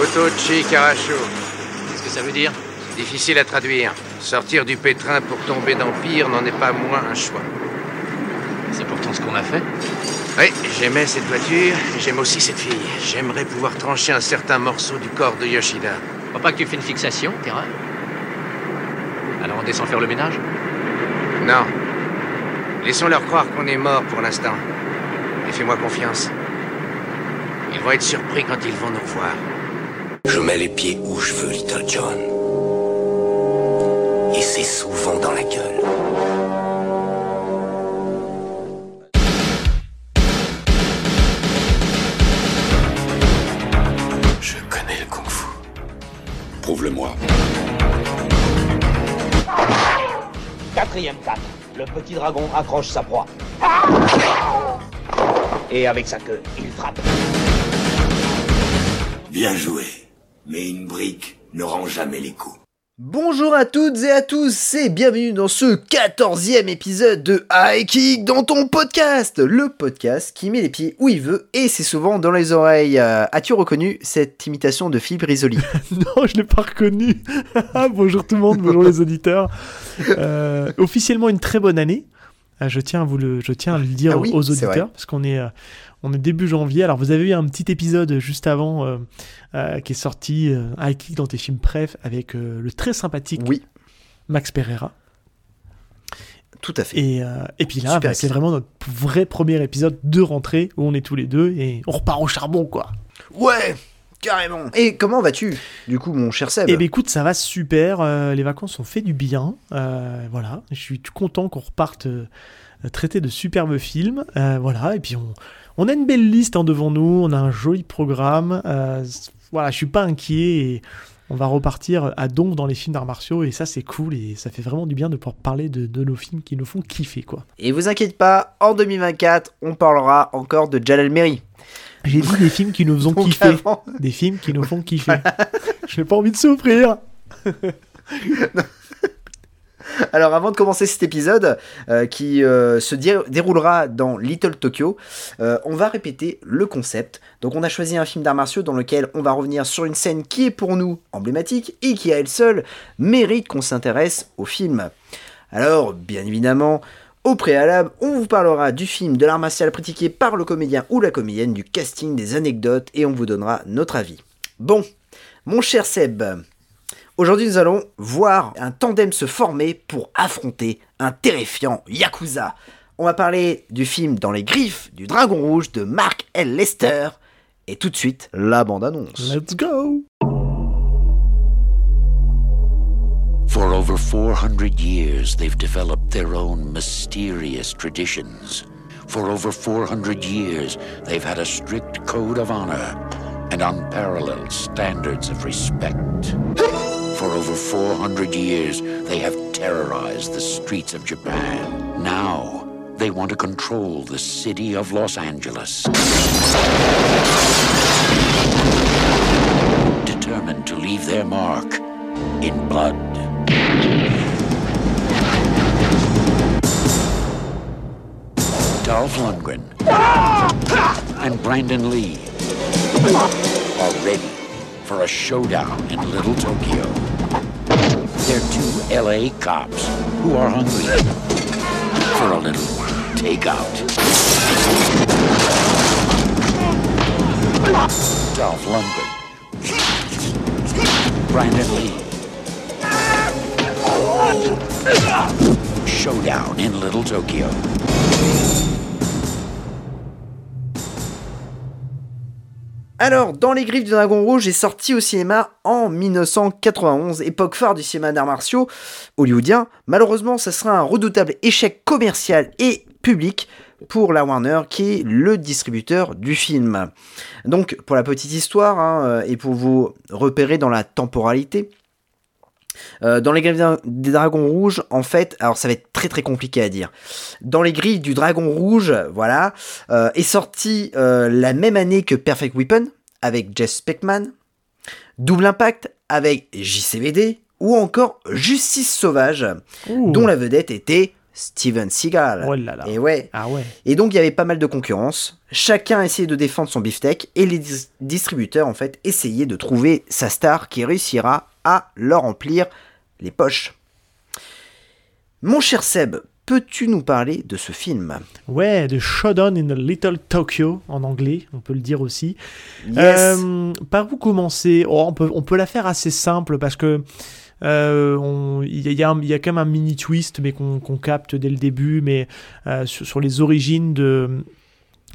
Otochi Karacho. Qu'est-ce que ça veut dire? Difficile à traduire. Sortir du pétrin pour tomber dans pire n'en est pas moins un choix. C'est pourtant ce qu'on a fait. Oui, j'aimais cette voiture, et j'aime aussi cette fille. J'aimerais pouvoir trancher un certain morceau du corps de Yoshida. Faut pas que tu fais une fixation, Terra Alors on descend faire le ménage? Non. Laissons-leur croire qu'on est mort pour l'instant. Et fais-moi confiance. Ils vont être surpris quand ils vont nous revoir. Je mets les pieds où je veux, Little John. Et c'est souvent dans la gueule. Je connais le kung-fu. Prouve-le-moi. Quatrième 4. Le petit dragon accroche sa proie. Et avec sa queue, il frappe. Bien joué. Mais une brique ne rend jamais les coups. Bonjour à toutes et à tous et bienvenue dans ce quatorzième épisode de High Kick dans ton podcast, le podcast qui met les pieds où il veut et c'est souvent dans les oreilles. Euh, As-tu reconnu cette imitation de Philippe Risoli? Non, je l'ai pas reconnu. bonjour tout le monde, bonjour les auditeurs. Euh, officiellement une très bonne année. Euh, je tiens à vous le, je tiens à le dire Ah oui, aux auditeurs parce qu'on est, euh, on est début janvier. Alors vous avez eu un petit épisode juste avant euh, euh, qui est sorti, euh, High Kick dans tes films préf avec euh, le très sympathique Oui, Max Pereira. tout à fait. Et, euh, et puis là, bah, c'est vraiment notre vrai premier épisode de rentrée où on est tous les deux et on repart au charbon quoi. Ouais, carrément. Et comment vas-tu du coup mon cher Seb Eh ben écoute, ça va super. euh, les vacances ont fait du bien. euh, voilà, je suis content qu'on reparte euh, traiter de superbes films. euh, voilà, et puis on, on a une belle liste hein, devant nous. On a un joli programme. euh, voilà, je suis pas inquiet. Et on va repartir à donf dans les films d'arts martiaux et ça c'est cool et ça fait vraiment du bien de pouvoir parler de, de nos films qui nous font kiffer quoi. Et vous inquiétez pas, en 2024, on parlera encore de Jalal Meri. J'ai dit des films qui nous font kiffer, avant- des films qui nous font kiffer. Je n'ai pas envie de souffrir. Alors avant de commencer cet épisode euh, qui euh, se dé- déroulera dans Little Tokyo, euh, on va répéter le concept. Donc on a choisi un film d'arts martiaux dans lequel on va revenir sur une scène qui est pour nous emblématique et qui à elle seule mérite qu'on s'intéresse au film. Alors bien évidemment, au préalable, on vous parlera du film, de l'art martial pratiqué par le comédien ou la comédienne, du casting, des anecdotes et on vous donnera notre avis. Bon, mon cher Seb, Aujourd'hui, nous allons voir un tandem se former pour affronter un terrifiant Yakuza. On va parler du film Dans les griffes du Dragon Rouge de Mark L. Lester. Et tout de suite, la bande-annonce. Let's go. For over 400 years, they've developed their own mysterious traditions. For over 400 years, they've had a strict code of honor and unparalleled standards of respect. For over 400 years, they have terrorized the streets of Japan. Now, they want to control the city of Los Angeles. Determined to leave their mark in blood. Dolph Lundgren ah! and Brandon Lee are ready for a showdown in Little Tokyo. They're two LA cops who are hungry for a little takeout. Dolph Lundgren. Brandon Lee. Showdown in Little Tokyo. Alors, Dans les griffes du Dragon Rouge est sorti au cinéma en 1991, époque phare du cinéma d'arts martiaux hollywoodien. Malheureusement, ça sera un redoutable échec commercial et public pour la Warner, qui est le distributeur du film. Donc, pour la petite histoire, hein, euh, et pour vous repérer dans la temporalité, euh, dans les griffes des dragons rouges, en fait, alors ça va être très très compliqué à dire. Dans les griffes du dragon rouge, voilà, euh, est sorti euh, la même année que Perfect Weapon avec Jeff Speckman, Double Impact avec JCVD ou encore Justice Sauvage, Ouh. dont la vedette était Steven Seagal. Oh là là. Et ouais. Ah ouais. Et donc il y avait pas mal de concurrence. Chacun essayait de défendre son beefsteak et les dis- distributeurs en fait essayaient de trouver sa star qui réussira à leur remplir les poches. Mon cher Seb, peux-tu nous parler de ce film? Ouais, de Showdown in a Little Tokyo, en anglais, on peut le dire aussi. Yes. Euh, par où commencer? Oh, on, peut, on peut la faire assez simple parce que euh, il y, a- il y il y a quand même un mini twist, mais qu'on capte dès le début, mais euh, sur, sur les origines de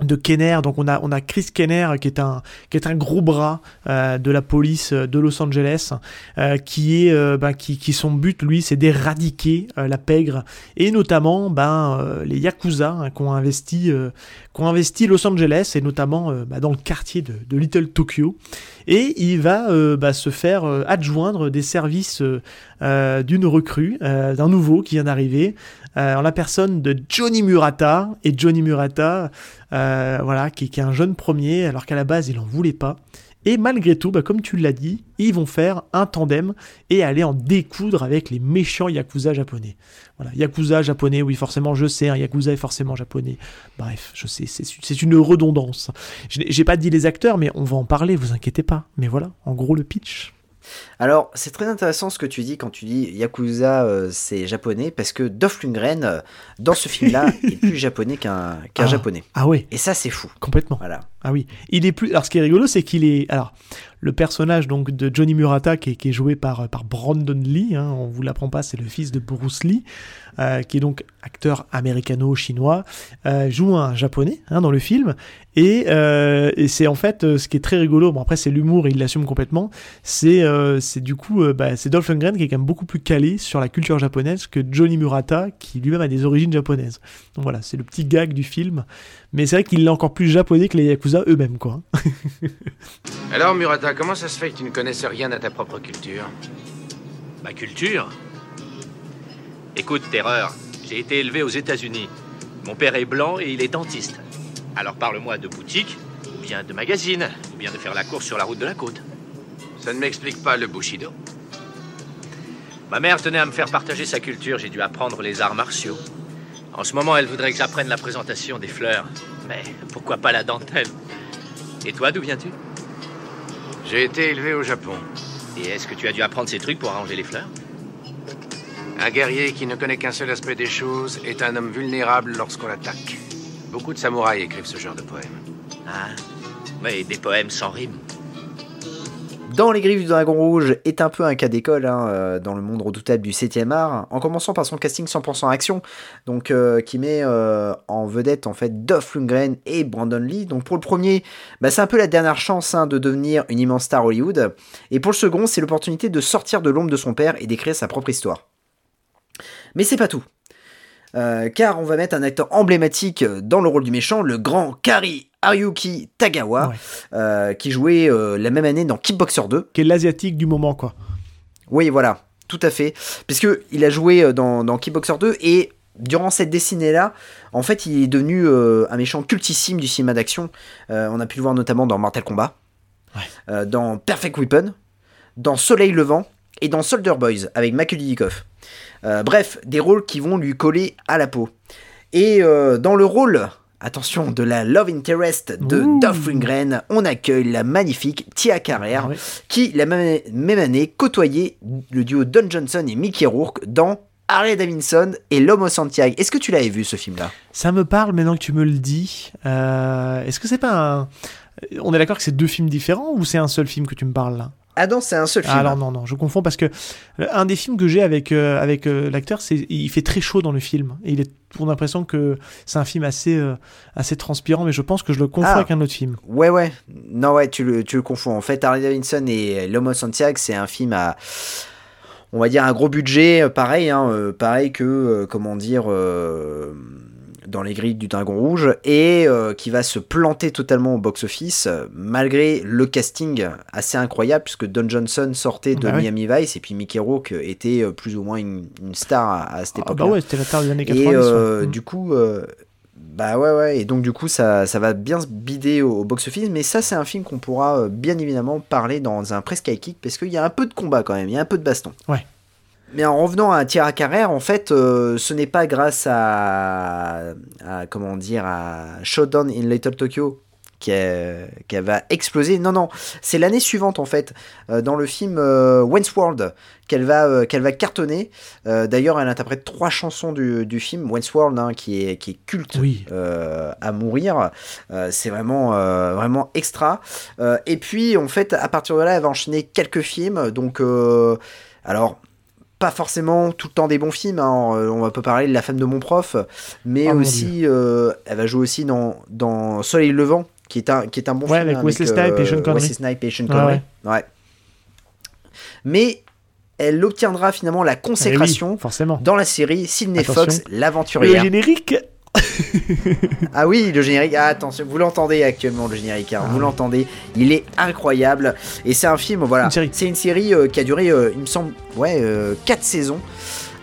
de Kenner, donc on a, Chris Kenner qui est un, qui est un gros bras euh, de la police de Los Angeles, euh, qui est, euh, ben, qui, son but lui c'est d'éradiquer euh, la pègre. Et notamment ben, euh, les yakuza hein, qui ont investi, euh, qui ont investi Los Angeles et notamment euh, bah, dans le quartier de, Little Tokyo. Et il va euh, bah, se faire euh, adjoindre des services d'une recrue, d'un nouveau qui vient d'arriver, en la personne de Johnny Murata. Et Johnny Murata, voilà, qui, qui est un jeune premier, alors qu'à la base il en voulait pas. Et malgré tout, bah, comme tu l'as dit, ils vont faire un tandem et aller en découdre avec les méchants Yakuza japonais. Voilà, Yakuza japonais, oui, forcément, je sais, un Yakuza est forcément japonais. Bref, je sais, c'est une redondance. J'ai pas dit les acteurs, mais on va en parler, vous inquiétez pas. Mais voilà, en gros, le pitch. Alors, c'est très intéressant ce que tu dis quand tu dis Yakuza, euh, c'est japonais, parce que Dolph Lundgren, euh, dans ce film-là, est plus japonais qu'un qu'un Ah. japonais. Ah ouais, Et ça, c'est fou. complètement. Voilà. Ah oui, il est plus. Alors, ce qui est rigolo, c'est qu'il est. Alors, le personnage donc de Johnny Murata, qui est, qui est joué par, par Brandon Lee, hein, on vous l'apprend pas, c'est le fils de Bruce Lee, qui est donc acteur américano-chinois, euh, joue un japonais hein, dans le film. Et, euh, et c'est en fait euh, ce qui est très rigolo. Bon, après, c'est l'humour et il l'assume complètement. C'est euh, du coup, euh, bah, c'est Dolph Lundgren qui est quand même beaucoup plus calé sur la culture japonaise que Johnny Murata, qui lui-même a des origines japonaises. Donc voilà, c'est le petit gag du film. Mais c'est vrai qu'il est encore plus japonais que les Yakuza eux-mêmes, quoi. Alors, Murata, comment ça se fait que tu ne connaisses rien à ta propre culture? Ma culture? Écoute, Terreur, j'ai été élevé aux États-Unis. Mon père est blanc et il est dentiste. Alors parle-moi de boutique, ou bien de magazine, ou bien de faire la course sur la route de la côte. Ça ne m'explique pas le Bushido. Ma mère tenait à me faire partager sa culture, j'ai dû apprendre les arts martiaux. En ce moment, elle voudrait que j'apprenne la présentation des fleurs. Mais pourquoi pas la dentelle? Et toi, d'où viens-tu? J'ai été élevé au Japon. Et est-ce que tu as dû apprendre ces trucs pour arranger les fleurs? Un guerrier qui ne connaît qu'un seul aspect des choses est un homme vulnérable lorsqu'on l'attaque. Beaucoup de samouraïs écrivent ce genre de poèmes. Ah, mais des poèmes sans rime. Dans Les Griffes du Dragon Rouge est un peu un cas d'école hein, euh, dans le monde redoutable du 7e art, en commençant par son casting 100% action, donc euh, qui met euh, en vedette en fait Dolph Lundgren et Brandon Lee. Donc pour le premier, bah, c'est un peu la dernière chance hein, de devenir une immense star Hollywood, et pour le second, c'est l'opportunité de sortir de l'ombre de son père et d'écrire sa propre histoire. Mais c'est pas tout. Euh, car on va mettre un acteur emblématique dans le rôle du méchant, le grand Kari Haruki Tagawa, Ouais. euh, qui jouait euh, la même année dans Kickboxer 2. Qui est l'asiatique du moment, quoi. Oui, voilà, tout à fait. Puisque il a joué euh, dans, dans Kickboxer 2 et durant cette décennie-là, en fait, il est devenu euh, un méchant cultissime du cinéma d'action. Euh, on a pu le voir notamment dans Mortal Kombat, Ouais. euh, dans Perfect Weapon, dans Soleil Levant et dans Soldier Boys avec Michael Dudikoff. Euh, bref, des rôles qui vont lui coller à la peau. Et euh, dans le rôle, attention, de la love interest de Ouh. Dolph Lundgren, on accueille la magnifique Tia Carrere, Ah qui, la même, même année, côtoyait le duo Don Johnson et Mickey Rourke dans Harley Davidson et L'Homme au Santiago. Est-ce que tu l'avais vu ce film-là? Ça me parle maintenant que tu me le dis. Euh, Est-ce que c'est pas un. On est d'accord que c'est deux films différents ou c'est un seul film que tu me parles là? Ah non, c'est un seul film. Ah, Alors non, non, je confonds parce que euh, un des films que j'ai avec, euh, avec euh, l'acteur, c'est il fait très chaud dans le film. Et il est pour l'impression que c'est un film assez, euh, assez transpirant, mais je pense que je le confonds Ah. avec un autre film. Ouais, ouais. Non, ouais, tu le, tu le confonds. En fait, Harley Davidson et au Santiago, c'est un film à. On va dire un gros budget, pareil, hein, pareil que, comment dire, euh, dans les grilles du Dragon Rouge, et euh, qui va se planter totalement au box-office, euh, malgré le casting assez incroyable, puisque Don Johnson sortait de Bah ouais. Miami Vice, et puis Mickey Rourke était euh, plus ou moins une, une star à, à cette Ah, époque bah ouais, c'était la tard des années 90. et euh, ouais. Mm. du coup, bah ouais, ouais. Et donc, du coup, ça, ça va bien se bider au, au box-office. Mais ça, c'est un film qu'on pourra euh, bien évidemment parler dans un presque high kick parce qu'il y a un peu de combat quand même. Il y a un peu de baston. Mais en revenant à Tira Carrère, en fait, euh, ce n'est pas grâce à, à, comment dire, à Showdown in Little Tokyo qu'elle va exploser. Non, non, c'est l'année suivante en fait, euh, dans le film euh, World, qu'elle va, euh, qu'elle va cartonner. D'ailleurs, elle interprète trois chansons du, du film Wentworth, hein, qui, est, qui est culte Oui. à mourir. C'est vraiment, vraiment extra. Et puis, en fait, à partir de là, elle va enchaîner quelques films. Donc, alors pas forcément tout le temps des bons films. hein. Euh, On va pas parler de La femme de mon prof, mais Oh, mon aussi, euh, elle va jouer aussi dans, dans Soleil levant, qui est un, qui est un bon Ouais, film. avec hein, Wesley Snipes et Sean Connery. Snipes et Sean Ouais, Connery. Ouais. Mais elle obtiendra finalement la Eh oui, consécration forcément. dans la série Sidney Attention. Fox, Le l'aventurière. générique Ah oui, le générique. Ah, attention, vous l'entendez actuellement, le générique. hein, Ah vous oui. l'entendez. Il est incroyable. Et c'est un film, voilà. C'est une série euh, qui a duré, euh, il me semble, ouais, 4 saisons.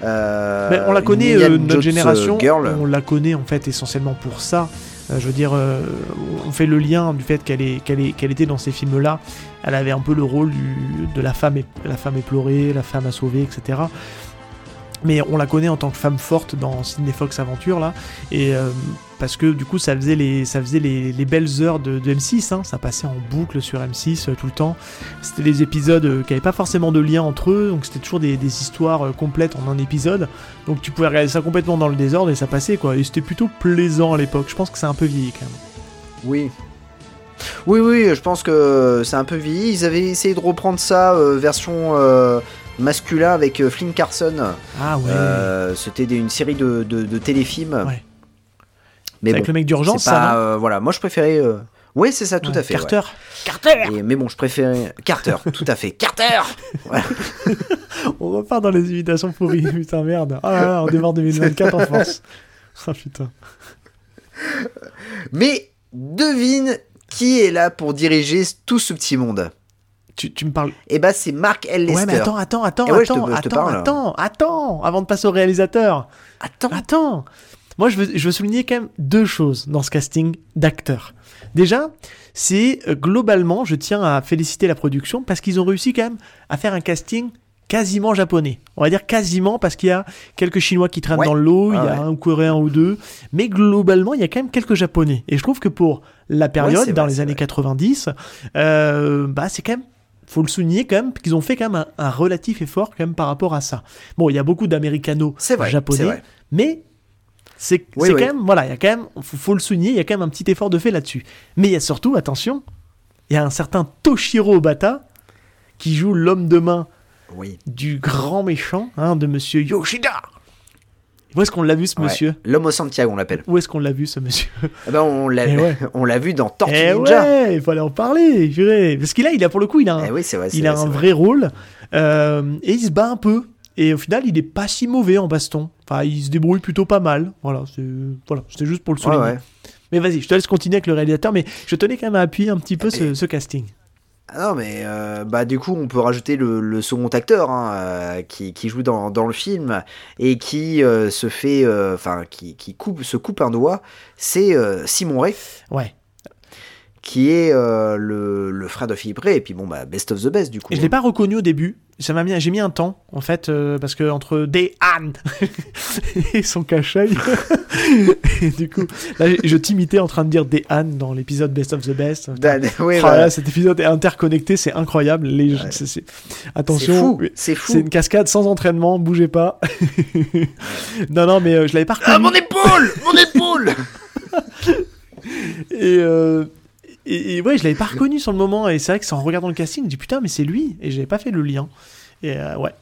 Euh, Mais on la connaît, notre Jones, génération, Girl. on la connaît en fait essentiellement pour ça. Je veux dire, on fait le lien du fait qu'elle est, qu'elle est, qu'elle était dans ces films-là. Elle avait un peu le rôle du, de la femme, é- la femme éplorée, la femme à sauver, etc. Mais on la connaît en tant que femme forte dans Sidney Fox Aventure là, et euh, parce que du coup ça faisait les, ça faisait les, les belles heures de, de M6, hein. ça passait en boucle sur M6 euh, tout le temps. C'était des épisodes euh, qui n'avaient pas forcément de lien entre eux, donc c'était toujours des, des histoires complètes en un épisode. Donc tu pouvais regarder ça complètement dans le désordre et ça passait quoi. Et c'était plutôt plaisant à l'époque. Je pense que c'est un peu vieilli quand même. Oui. Oui, oui, je pense que c'est un peu vieilli. Ils avaient essayé de reprendre ça, version masculin avec euh, Flynn Carson. Ah ouais. Euh, C'était une série de, de, de téléfilms. Ouais. Mais Avec bon, le mec d'urgence, ça. non euh, voilà, moi je préférais. euh, Oui, c'est ça, tout Ouais, à fait. ouais. Carter. Carter. Et- mais bon, je préférais Carter, tout à fait. Carter. On repart dans les imitations pourries. putain merde. Ah là là, on démarre 2024 en force. Ah putain. Mais devine qui est là pour diriger tout ce petit monde? Tu, tu me parles. Eh ben, c'est Mark L. Lester. Ouais, mais attends, attends, attends, Eh ouais, attends, te attends, attends, attends, avant de passer au réalisateur. Attends. Attends. Moi, je veux, je veux souligner quand même deux choses dans ce casting d'acteurs. Déjà, c'est euh, globalement, je tiens à féliciter la production parce qu'ils ont réussi quand même à faire un casting quasiment japonais. On va dire quasiment parce qu'il y a quelques Chinois qui traînent Ouais. dans le lot, il y Ah a ouais. un Coréen ou deux, mais globalement, il y a quand même quelques Japonais. Et je trouve que pour la période, c'est dans vrai, les années vrai. 90, euh, bah c'est quand même faut le souligner quand même qu'ils ont fait quand même un, un relatif effort quand même par rapport à ça. Bon, il y a beaucoup d'américano C'est vrai, c'est japonais, vrai. mais c'est Oui, c'est oui. quand même voilà, il y a quand même faut, faut le souligner, il y a quand même un petit effort de fait là-dessus. Mais il y a surtout attention, il y a un certain Toshiro Obata qui joue l'homme de main Oui. du grand méchant hein, de monsieur Yoshida. Où est-ce qu'on l'a vu ce Ouais. monsieur L'homme au Santiago, on l'appelle. Où est-ce qu'on l'a vu ce monsieur Eh ben, on l'a Eh ouais. vu dans Tortue Eh Ninja. ouais, il fallait en parler, purée. Parce qu'il a, il a pour le coup, il a un, Eh oui, vrai. il a un vrai rôle euh, et il se bat un peu. Et au final, il est pas si mauvais en baston. Enfin, il se débrouille plutôt pas mal. Voilà, c'est voilà, juste pour le souligner. ouais. Mais vas-y, je te laisse continuer avec le réalisateur, mais je tenais quand même à appuyer un petit peu ce casting. Ah non, mais euh, bah, du coup, on peut rajouter le, second acteur hein, euh, qui, joue dans, le film et qui euh, se fait. euh, Enfin, qui, coupe, se coupe un doigt. C'est Simon Ray, Ouais. Qui est euh, le, le frère de Philippe Ray. Et puis, bon, bah, best of the best, du coup. Et je l'ai pas reconnu au début. Ça m'a mis, j'ai mis un temps en fait euh, parce que entre Day Anne et son cachaille, et du coup, là, je- t'imitais en train de dire Day Anne dans l'épisode Best of the Best. Dan- oui, Ah voilà. là, cet épisode est interconnecté, c'est incroyable. Les... Ouais. Attention. C'est fou. c'est une cascade sans entraînement, bougez pas. non, non, mais euh, je l'avais pas reconnu. Ah, mon épaule Mon épaule et, euh, et, et ouais, je l'avais pas reconnu sur le moment. Et c'est vrai que c'est en regardant le casting, je dis putain, mais c'est lui. Et j'avais pas fait le lien. Et euh, ouais,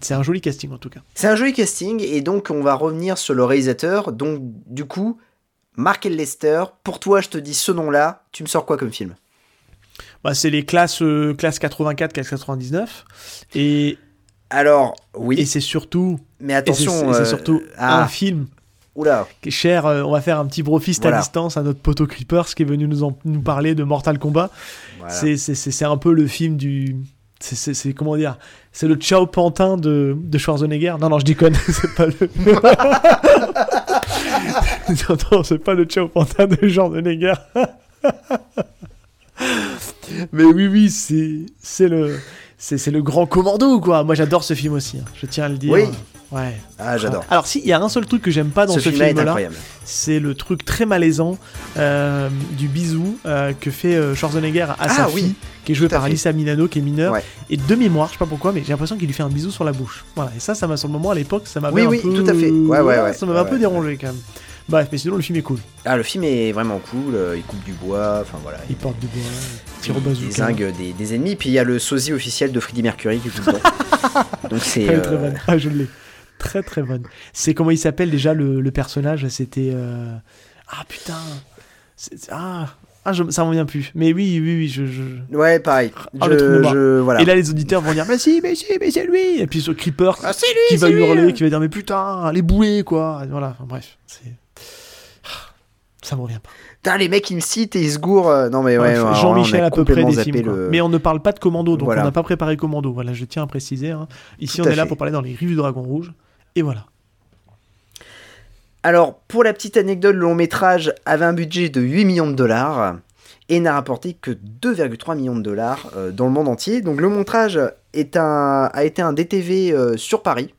c'est un joli casting en tout cas. C'est un joli casting et donc on va revenir sur le réalisateur. Donc du coup, Mark L. Lester, pour toi je te dis ce nom-là, tu me sors quoi comme film? Bah, c'est les classes, euh, classe 84, classe 99. Et, Alors, oui, et c'est surtout, mais attention, c'est euh, surtout ah, un film oula, cher. euh, on va faire un petit brofist Voilà. à distance à notre poteau Creepers qui est venu nous, en- nous parler de Mortal Kombat. voilà. C'est- un peu le film du. c'est- comment dire C'est le Ciao Pantin de, de Schwarzenegger. Non, non, je déconne. c'est pas le. non, non, c'est pas le Ciao Pantin de Schwarzenegger. Mais oui, oui, c'est le c'est c'est le grand commando, quoi. Moi, j'adore ce film aussi. hein. Je tiens à le dire. Oui. Ouais. Ah, j'adore. Alors, si, il y a un seul truc que j'aime pas dans Ce ce, film-là c'est le truc très malaisant euh, du bisou euh, que fait euh, Schwarzenegger à Ah, sa oui. fille, qui est jouée par fait. Alyssa Milano, qui est mineure. Ouais. Et de mémoire, je sais pas pourquoi, mais j'ai l'impression qu'il lui fait un bisou sur la bouche. Voilà. Et ça, ça m'a sur le moment à l'époque, ça m'avait Oui, un oui, peu. tout à fait. Ouais, ouais, ouais. Ça Ouais, un peu dérangé quand même. Bref, mais sinon le film est cool. Ah, le film est vraiment cool. Il coupe du bois. Enfin voilà. Il porte du bois, il Il bazooka. zingue des, des ennemis. Puis il y a le sosie officiel de Freddie Mercury qui joue dedans. Donc c'est. Ah, je l'ai. Très très bonne. C'est comment il s'appelle déjà le, le personnage? C'était. euh, Ah putain Ah, ah je... ça m'en vient plus. Mais oui, oui, oui. Je, je- Ouais, pareil. Ah, je, je- voilà. Et là, les auditeurs vont dire Mais si, mais si, mais c'est lui Et puis ce Creeper Ah, lui, qui va lui, hurler, qui va dire Mais putain, les bouées quoi Voilà, enfin, bref. Ah, Ça me revient pas. Putain, les mecs ils me citent et ils se gourent. euh, Non mais ouais. Jean-Michel à peu près des films. le- Mais on ne parle pas de Commando, donc Voilà. on n'a pas préparé Commando. Voilà, je tiens à préciser. hein. Ici, Tout on est là pour parler dans les rives du Dragon Rouge. Et voilà. Alors, pour la petite anecdote, le long métrage avait un budget de 8 millions de dollars et n'a rapporté que 2,3 millions de dollars euh, dans le monde entier. Donc le long métrage est un, a été un DTV euh, sur Paris.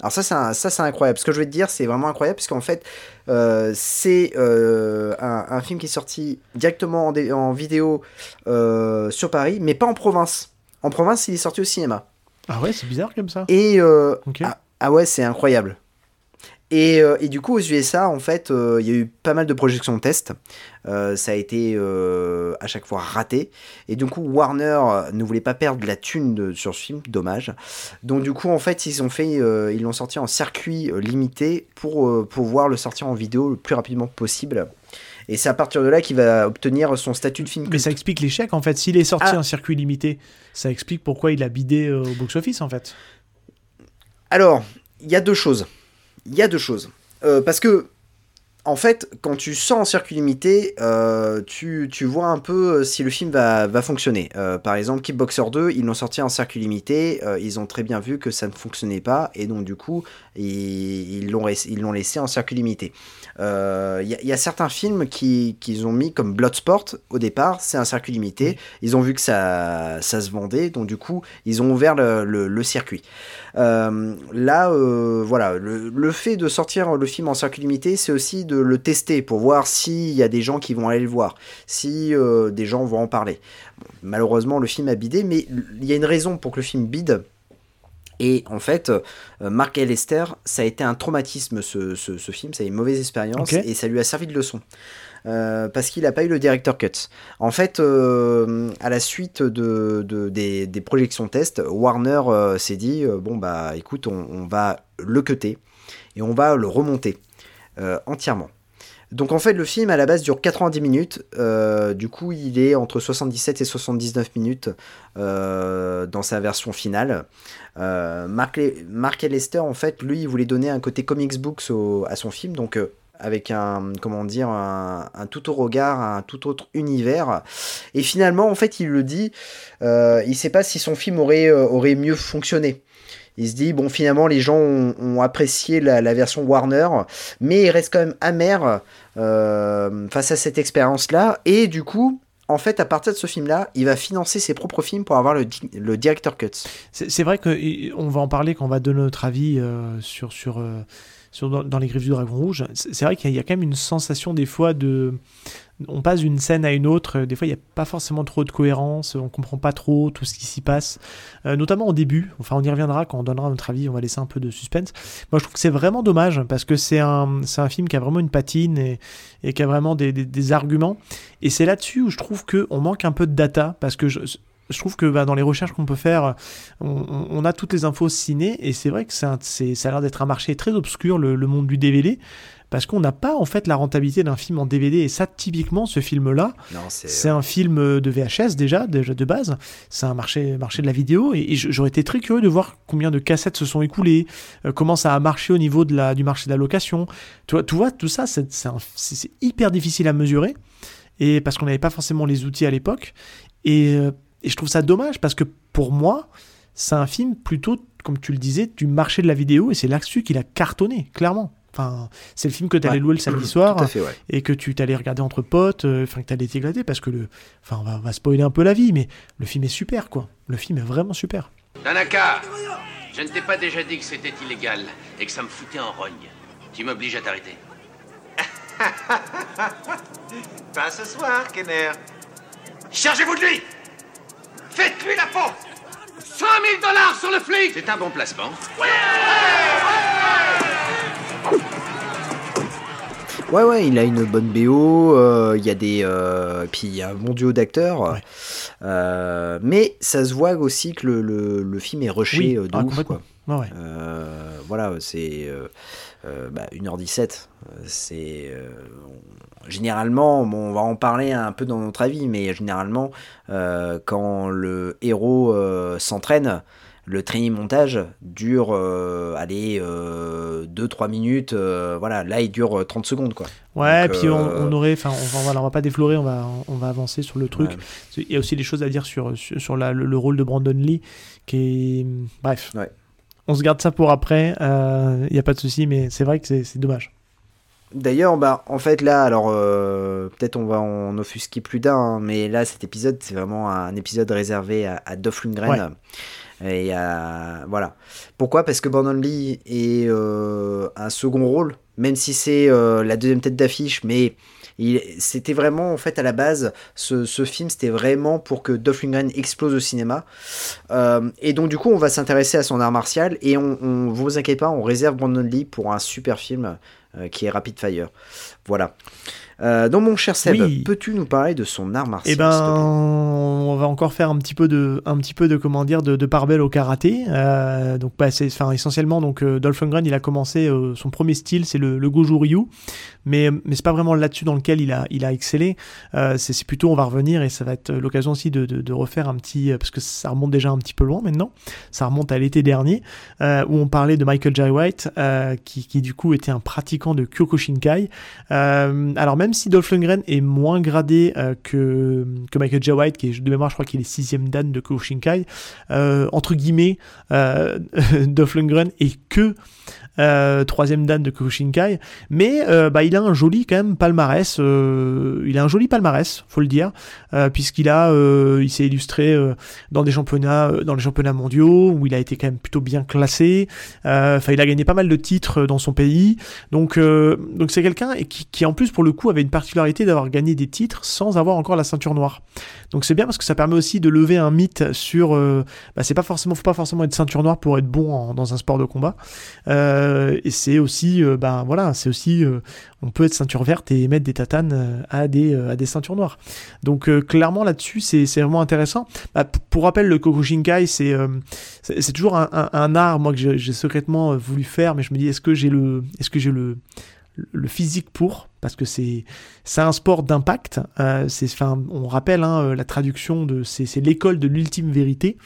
Alors ça c'est, un- ça, c'est incroyable. Ce que je vais te dire, c'est vraiment incroyable, parce qu'en fait, euh, c'est un, un film qui est sorti directement en, dé- en vidéo sur Paris, mais pas en province. En province, il est sorti au cinéma. Ah ouais, c'est bizarre comme ça. Et ah, ah ouais, c'est incroyable. Et, euh, et du coup, aux USA, en fait, euh, il y a eu pas mal de projections de tests. Euh, ça a été à chaque fois raté. Et du coup, Warner ne voulait pas perdre la thune de- sur ce film, dommage. Donc du coup, en fait, ils ont fait, ils l'ont sorti en circuit limité pour pouvoir le sortir en vidéo le plus rapidement possible. Et c'est à partir de là qu'il va obtenir son statut de film Mais ça explique l'échec en fait. S'il est sorti Ah. en circuit limité, ça explique pourquoi il a bidé au box-office en fait. Alors, il y a deux choses. Il y a deux choses. Euh, parce que, en fait, quand tu sors en circuit limité, euh, tu, tu vois un peu euh, si le film va, va fonctionner. Euh, par exemple, Kickboxer 2, ils l'ont sorti en circuit limité, euh, ils ont très bien vu que ça ne fonctionnait pas, et donc du coup, ils l'ont ils l'ont laissé en circuit limité. Il y, a- il y a certains films qui- qu'ils ont mis comme Bloodsport, au départ, c'est un circuit limité, ils ont vu que ça, ça se vendait, donc du coup, ils ont ouvert le, le- le circuit. Là, voilà, le, le fait de sortir le film en circuit limité, c'est aussi de le tester pour voir s'il y a des gens qui vont aller le voir, si euh, des gens vont en parler. Bon, malheureusement, le film a bidé, mais il y a une raison pour que le film bide. Et en fait, euh, Mark Lester, ça a été un traumatisme ce, ce- ce film, ça a été une mauvaise expérience et ça lui a servi de leçon. Euh, parce qu'il n'a pas eu le director cut. En fait, euh, à la suite de, de- des, des projections test, Warner s'est dit bon bah écoute, on, on va le cutter et on va le remonter euh, entièrement. Donc en fait, le film à la base dure 90 minutes. euh, du coup, il est entre 77 et 79 minutes euh, dans sa version finale. Mark, Le- Lester, en fait, lui, il voulait donner un côté comics books à son film, donc avec un, comment dire, un, tout autre regard, un tout autre univers. Et finalement, en fait, il le dit, il sait pas si son film aurait mieux fonctionné. Il se dit, bon, finalement, les gens ont, apprécié la, version Warner, mais il reste quand même amer euh, face à cette expérience-là. Et du coup, en fait, à partir de ce film-là, il va financer ses propres films pour avoir le, le director cut. C'est vrai qu'on va en parler quand on va donner notre avis euh, sur, sur, euh, sur dans, les griffes du dragon rouge. C'est vrai qu'il y a quand même une sensation des fois de. On passe d'une scène à une autre, des fois il n'y a pas forcément trop de cohérence, on comprend pas trop tout ce qui s'y passe, Euh, notamment au début, enfin on y reviendra quand on donnera notre avis, on va laisser un peu de suspense. Moi je trouve que c'est vraiment dommage parce que c'est un, c'est un film qui a vraiment une patine et, qui a vraiment des, arguments. Et c'est là-dessus où je trouve qu'on manque un peu de data parce que je, trouve que bah, dans les recherches qu'on peut faire, on, a toutes les infos ciné et c'est vrai que c'est- ça a l'air d'être un marché très obscur, le, le monde du DVD, parce qu'on n'a pas en fait la rentabilité d'un film en DVD. Et ça, typiquement, ce film-là, Non, c'est. un film de VHS déjà, déjà de base. C'est un marché, marché de la vidéo. Et, j'aurais été très curieux de voir combien de cassettes se sont écoulées, euh, comment ça a marché au niveau de la, du marché de la location. Tu vois, tu vois tout ça, c'est hyper difficile à mesurer. Et parce qu'on n'avait pas forcément les outils à l'époque. Et, euh, et je trouve ça dommage parce que pour moi, c'est un film plutôt, comme tu le disais, du marché de la vidéo. Et c'est là-dessus qu'il a cartonné, clairement. Enfin, c'est le film que tu allais Ouais. louer le samedi soir Tout à fait, ouais. et que tu t'allais regarder entre potes, euh, enfin que t'allais t'éclater parce que le, enfin on va, on va spoiler un peu la vie, mais le film est super quoi. Le film est vraiment super. Tanaka, je ne t'ai pas déjà dit que c'était illégal et que ça me foutait en rogne. Tu m'obliges à t'arrêter. Pas ce soir, Kenner. Chargez-vous de lui Faites-lui la peau 100 000 dollars sur le flic C'est un bon placement. Ouais, ouais, il a une bonne BO, euh, il y a des. euh, puis il y a un bon duo d'acteurs. Ouais. Euh, mais ça se voit aussi que le, le, le film est rushé Oui, de ah, ouf, quoi. Ouais, ouais. Voilà, c'est bah, 1h17. Euh, C'est généralement, bon, on va en parler un peu dans notre avis, mais généralement, quand le héros s'entraîne, le training montage dure, euh, allez, 2-3 minutes. euh, voilà, là, il dure euh, 30 secondes, quoi. Ouais, Donc, puis on, euh, on aurait, enfin, on va, voilà, on va pas déflorer, on va, on va avancer sur le truc. Ouais. Il y a aussi des choses à dire sur, sur, sur la- le, le rôle de Brandon Lee, qui est, bref. Ouais. On se garde ça pour après. Il y a pas de souci, mais c'est vrai que c'est dommage. D'ailleurs, bah, en fait, là, alors, euh, peut-être on va en offusquer plus d'un, hein, mais là, cet épisode, c'est vraiment un épisode réservé à, à Dolph Lundgren. Et à, voilà. Pourquoi? Parce que Brandon Lee est euh, un second rôle, même si c'est euh, la deuxième tête d'affiche, mais c'était vraiment, en fait, à la base, ce, film, c'était vraiment pour que Dolph Lundgren explose au cinéma. Euh, et donc, du coup, on va s'intéresser à son art martial, et on, vous inquiétez pas, on réserve Brandon Lee pour un super film euh, qui est Rapid Fire. Voilà. Euh, donc mon cher Seb, Oui. peux-tu nous parler de son art martial Eh ben, on va encore faire un petit peu de, un petit peu de comment dire, de, de pare-belle au karaté. Euh, donc, bah, c'est, enfin, essentiellement, donc euh, Dolph Lundgren, il a commencé euh, son premier style, c'est le, le Goju Ryu, mais mais c'est pas vraiment là-dessus dans lequel il a, il a excellé. Euh, c'est, plutôt, on va revenir et ça va être l'occasion aussi de, de, de refaire un petit, euh, parce que ça remonte déjà un petit peu loin maintenant. Ça remonte à l'été dernier euh, où on parlait de Michael J. White, euh, qui, qui du coup était un pratiquant de Kyokushinkai. Euh, alors même si Dolph Lundgren est moins gradé euh, que, que Michael J. White, qui est de mémoire, je crois qu'il est sixième dan de Kyokushinkai, euh, entre guillemets, euh, Dolph Lundgren est que euh, troisième dan de Kyokushinkai, mais euh, bah, il a un joli quand même palmarès. euh, il a un joli palmarès, faut le dire, euh, puisqu'il a, il s'est illustré dans des championnats, dans les championnats mondiaux où il a été quand même plutôt bien classé. Enfin, il a gagné pas mal de titres dans son pays. Donc, donc c'est quelqu'un qui, qui en plus pour le coup avait une particularité d'avoir gagné des titres sans avoir encore la ceinture noire. Donc c'est bien parce que ça permet aussi de lever un mythe sur, bah, c'est pas forcément, faut pas forcément être ceinture noire pour être bon dans un sport de combat. Et c'est aussi, euh, bah voilà, c'est aussi, euh, on peut être ceinture verte et mettre des tatanes euh, à des euh, à des ceintures noires. Donc euh, clairement là-dessus c'est vraiment intéressant. Bah, pour rappel, le Kokushinkai c'est euh, c'est c'est toujours un, art moi que j'ai secrètement euh, voulu faire, mais je me dis est-ce que j'ai le est-ce que j'ai le physique pour? Parce que c'est c'est un sport d'impact euh, c'est enfin on rappelle hein, euh, la traduction de c'est l'école de l'ultime vérité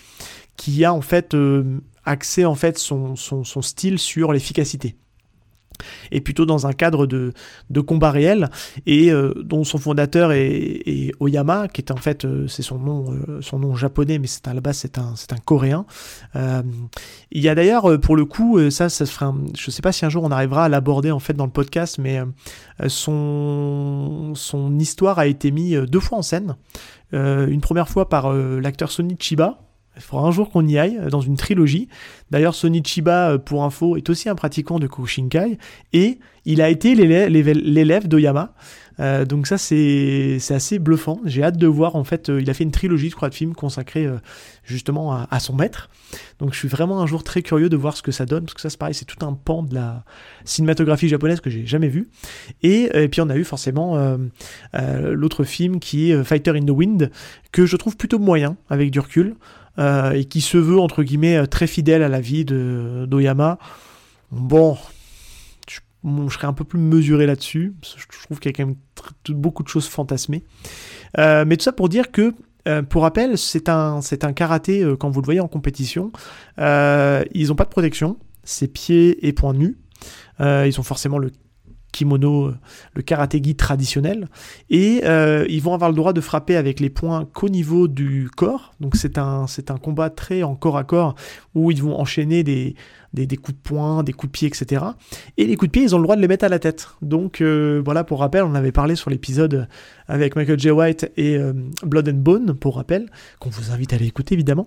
qui a en fait euh, axé en fait son, style sur l'efficacité. Et plutôt dans un cadre de, de combat réel. Et euh, dont son fondateur est, Oyama qui est en fait euh, c'est son nom euh, son nom japonais mais c'est à la base c'est un coréen. Il y a d'ailleurs pour le coup ça ça se fera je sais pas si un jour on arrivera à l'aborder en fait dans le podcast mais son son histoire a été mise deux fois en scène. Une première fois par l'acteur Sonny Chiba il faudra un jour qu'on y aille dans une trilogie. D'ailleurs, Sonny Chiba, euh, pour info, est aussi un pratiquant de Koshinkai et il a été l'élève d'Oyama. Euh, donc ça, c'est assez bluffant. J'ai hâte de voir. En fait, euh, il a fait une trilogie, je crois, de films consacrés justement à, son maître. Donc je suis vraiment un jour très curieux de voir ce que ça donne parce que ça, c'est pareil, c'est tout un pan de la cinématographie japonaise que j'ai jamais vu. Et, et puis on a eu forcément l'autre film qui est Fighter in the Wind que je trouve plutôt moyen avec du recul euh, et qui se veut entre guillemets euh, très fidèle à la vie de d'Oyama. Bon, je, bon, je serais un peu plus mesuré là-dessus. Je trouve qu'il y a quand même beaucoup de choses fantasmées. Euh, mais tout ça pour dire que, pour rappel, c'est un, un karaté, quand vous le voyez en compétition, ils n'ont pas de protection, c'est pieds et poings nus. Ils ont forcément le kimono, euh, le karatégi traditionnel. Et euh, ils vont avoir le droit de frapper avec les poings qu'au niveau du corps. Donc c'est un, c'est combat très en corps à corps où ils vont enchaîner des, coups de poing, des coups de pied, etc. Et les coups de pied, ils ont le droit de les mettre à la tête. Donc euh, voilà, pour rappel, on avait parlé sur l'épisode avec Michael J. White et Blood and Bone, pour rappel, qu'on vous invite à aller écouter évidemment.